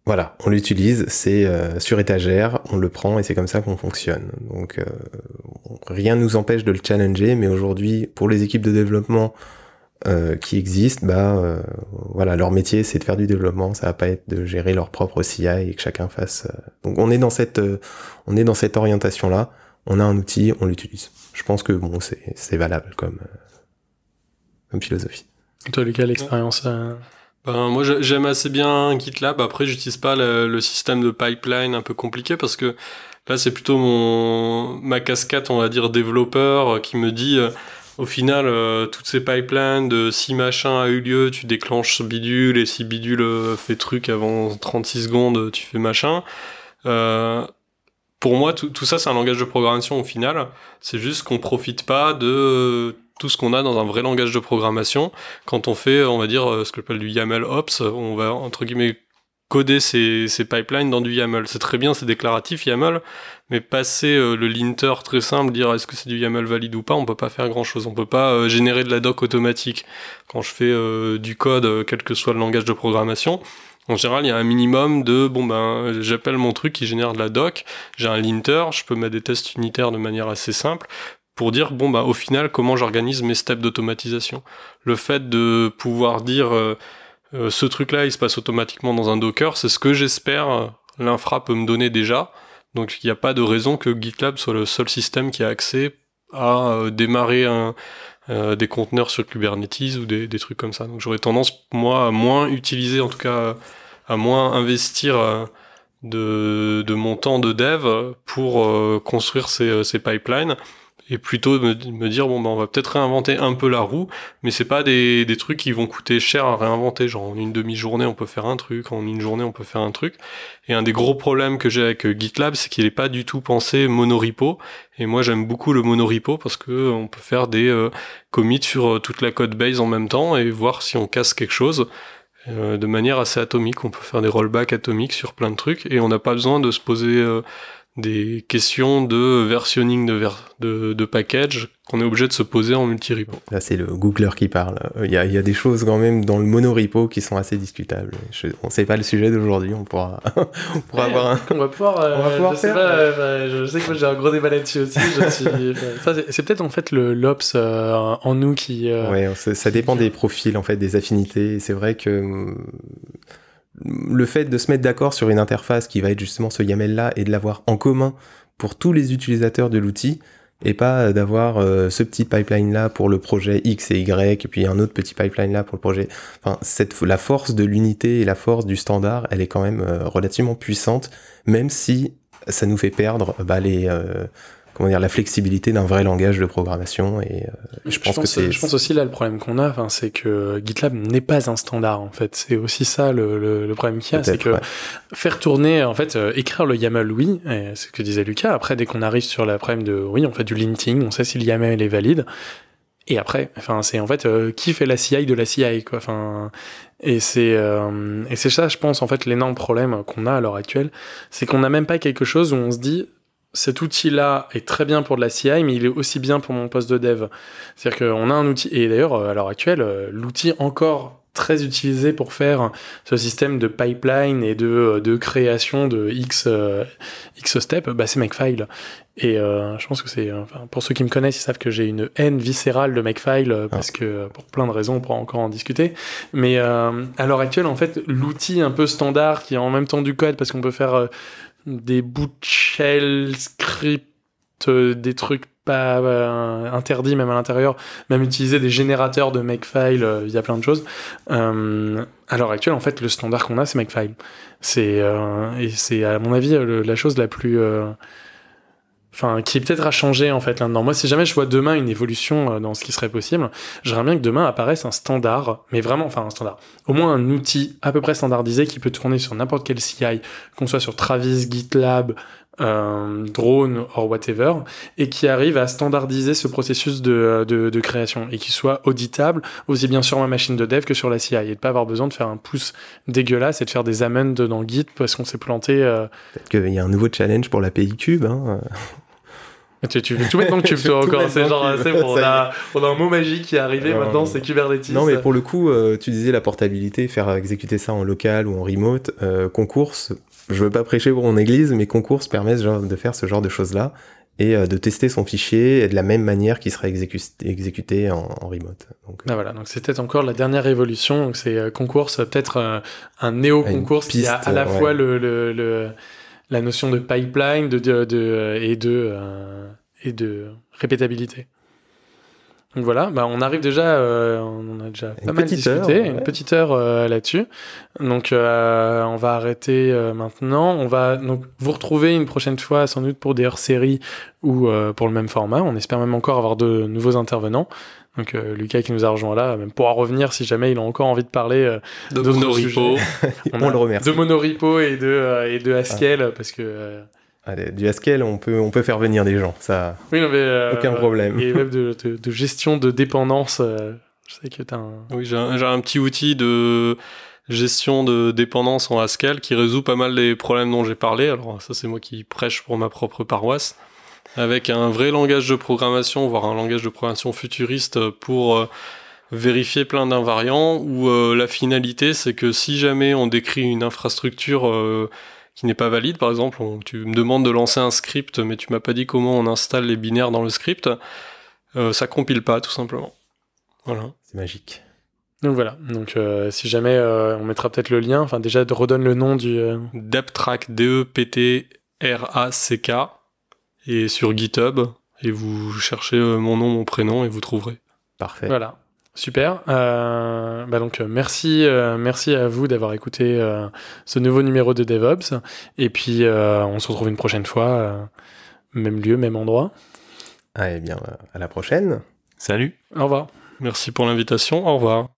Voilà, on l'utilise, c'est euh, sur étagère, on le prend et c'est comme ça qu'on fonctionne. Donc euh, rien ne nous empêche de le challenger, mais aujourd'hui, pour les équipes de développement qui existent, bah voilà, leur métier c'est de faire du développement, ça va pas être de gérer leur propre CI et que chacun fasse. Donc on est dans cette on est dans cette orientation là. On a un outil, on l'utilise. Je pense que bon c'est valable comme philosophie. toi, quelle l'expérience euh, ben, Moi, j'aime assez bien GitLab. Après, j'utilise pas le, système de pipeline un peu compliqué parce que là, c'est plutôt mon ma casquette, on va dire, développeur qui me dit. Euh, au final, euh, toutes ces pipelines de si machin a eu lieu, tu déclenches ce bidule, et si bidule fait truc avant 36 secondes, tu fais machin. pour moi, tout, tout ça, c'est un langage de programmation au final. C'est juste qu'on profite pas de tout ce qu'on a dans un vrai langage de programmation. Quand on fait, on va dire, euh, ce que j'appelle du YAML Ops, on va, entre guillemets, coder ces, pipelines dans du YAML. C'est très bien, c'est déclaratif YAML, mais passer euh, le linter très simple, dire est-ce que c'est du YAML valide ou pas, on peut pas faire grand chose. On peut pas euh, générer de la doc automatique. Quand je fais du code, quel que soit le langage de programmation, en général, il y a un minimum de bon ben j'appelle mon truc qui génère de la doc, j'ai un linter, je peux mettre des tests unitaires de manière assez simple pour dire bon bah au final comment j'organise mes steps d'automatisation. Le fait de pouvoir dire euh, euh, ce truc là il se passe automatiquement dans un Docker, c'est ce que j'espère euh, l'infra peut me donner déjà. Donc il n'y a pas de raison que GitLab soit le seul système qui a accès à démarrer un, des conteneurs sur Kubernetes ou des, des, trucs comme ça. Donc j'aurais tendance moi à moins utiliser en tout cas à moins investir euh, de, de mon temps de dev pour euh, construire ces, ces pipelines et plutôt me, me dire bon ben on va peut-être réinventer un peu la roue mais c'est pas des, des trucs qui vont coûter cher à réinventer. Genre en une demi-journée on peut faire un truc en une journée on peut faire un truc. Et un des gros problèmes que j'ai avec GitLab c'est qu'il est pas du tout pensé monorepo et moi j'aime beaucoup le monorepo parce que on peut faire des euh, commits sur euh, toute la code base en même temps et voir si on casse quelque chose. Euh, de manière assez atomique. On peut faire des rollbacks atomiques sur plein de trucs et on n'a pas besoin de se poser euh, des questions de versionning de, ver de, de package qu'on est obligé de se poser en multi-repo. Là, c'est le Googler qui parle. Il y, a, il y, a, des choses quand même dans le monorepo qui sont assez discutables. Je, on sait pas le sujet d'aujourd'hui, on pourra, on pourra ouais, avoir un. On va pouvoir, euh, on va pouvoir je, sais faire, pas, euh, je sais que j'ai un gros débat là-dessus aussi. c'est peut-être en fait le l'ops euh, en nous qui. ouais, ça dépend des profils, en fait, des affinités. C'est vrai que le fait de se mettre d'accord sur une interface qui va être justement ce YAML là et de l'avoir en commun pour tous les utilisateurs de l'outil et pas d'avoir euh, ce petit pipeline là pour le projet X et Y et puis un autre petit pipeline là pour le projet. Enfin cette la force de l'unité et la force du standard elle est quand même euh, relativement puissante même si ça nous fait perdre bah, les euh, comment dire la flexibilité d'un vrai langage de programmation et euh, je, pense je, pense que c'est je pense aussi là le problème qu'on a enfin c'est que GitLab n'est pas un standard en fait. C'est aussi ça le, le, le problème qu'il y a c'est que ouais. faire tourner en fait euh, écrire le YAML oui c'est ce que disait Lucas. Après dès qu'on arrive sur le problème de oui on fait du linting on sait si le YAML est valide. Et après enfin c'est en fait euh, qui fait la CI de la CI quoi. Enfin et c'est euh, et c'est ça je pense en fait l'énorme problème qu'on a à l'heure actuelle. C'est qu'on n'a même pas quelque chose où on se dit cet outil-là est très bien pour de la CI, mais il est aussi bien pour mon poste de dev. C'est-à-dire qu'on a un outil, et d'ailleurs, à l'heure actuelle, l'outil encore très utilisé pour faire ce système de pipeline et de, de création de X, euh, X step, bah, c'est Makefile. Et euh, je pense que c'est, enfin, pour ceux qui me connaissent, ils savent que j'ai une haine viscérale de Makefile euh, parce Ah. que pour plein de raisons, on pourra encore en discuter. Mais euh, à l'heure actuelle, en fait, l'outil un peu standard qui est en même temps du code parce qu'on peut faire euh, des bouts de shell, script, euh, des trucs pas euh, interdits même à l'intérieur, même utiliser des générateurs de Makefile, euh, il y a plein de choses. À l'heure actuelle, en fait, le standard qu'on a, c'est Makefile. C'est et c'est à mon avis la chose la plus enfin qui peut-être à changer en fait là-dedans. Moi, si jamais je vois demain une évolution euh, dans ce qui serait possible, j'aimerais bien que demain apparaisse un standard, mais vraiment, enfin un standard, au moins un outil à peu près standardisé qui peut tourner sur n'importe quel CI, qu'on soit sur Travis, GitLab, euh, drone or whatever, et qui arrive à standardiser ce processus de, de, de création et qui soit auditable aussi bien sur ma machine de dev que sur la CI et de pas avoir besoin de faire un pouce dégueulasse et de faire des amends dans Git parce qu'on s'est planté. Euh... Peut-être qu'il y a un nouveau challenge pour l'API Cube. Hein. Tu, tu veux tout mettre dans Cube, toi Tout encore. C'est genre, c'est bon, on a, on a un mot magique qui est arrivé Non, maintenant, c'est Kubernetes. Non, mais pour le coup, euh, tu disais la portabilité, faire exécuter ça en local ou en remote. Euh, concours, je veux pas prêcher pour mon église, mais concours permet de faire ce genre de choses-là et euh, de tester son fichier de la même manière qu'il serait exécu exécuté en, en, remote. Donc, ah, voilà, donc c'est peut-être encore la dernière évolution. Donc c'est euh, concours, peut-être euh, un néo-concours qui a à la ouais. fois le, le, le, la notion de pipeline de, de, de et de euh, et de répétabilité. Donc voilà, bah on arrive déjà, euh, on a déjà Une pas mal discuté, heure, ouais. une petite heure euh, là-dessus. Donc euh, on va arrêter euh, maintenant. On va donc vous retrouver une prochaine fois sans doute pour des hors-séries ou euh, pour le même format. On espère même encore avoir de nouveaux intervenants. Donc euh, Lucas qui nous a rejoint là, même pourra revenir si jamais il a encore envie de parler euh, de sujets. on, le remercie. De monorepo et de euh, et de Haskell parce que euh, Allez, du Haskell, on peut on peut faire venir des gens, ça. oui, non, mais, euh, Aucun problème. Et même de, de, de gestion de dépendance. euh, je sais que t'as un. Oui, j'ai un, un, petit outil de gestion de dépendance en Haskell qui résout pas mal des problèmes dont j'ai parlé. Alors ça, c'est moi qui prêche pour ma propre paroisse. Avec un vrai langage de programmation, voire un langage de programmation futuriste pour euh, vérifier plein d'invariants, où euh, la finalité, c'est que si jamais on décrit une infrastructure euh, qui n'est pas valide, par exemple, on, tu me demandes de lancer un script, mais tu m'as pas dit comment on installe les binaires dans le script, euh, ça compile pas, tout simplement. Voilà. C'est magique. Donc voilà. Donc euh, si jamais euh, on mettra peut-être le lien. Enfin déjà redonne le nom du. Euh... Deptrack D E P T R A C K et sur GitHub et vous cherchez euh, mon nom, mon prénom et vous trouverez. Parfait. Voilà. Super. Euh, bah donc merci, euh, merci à vous d'avoir écouté euh, ce nouveau numéro de DevOps. Et puis on se retrouve une prochaine fois, même lieu, même endroit. Ah, eh bien, à la prochaine. Salut. Au revoir. Merci pour l'invitation. Au revoir.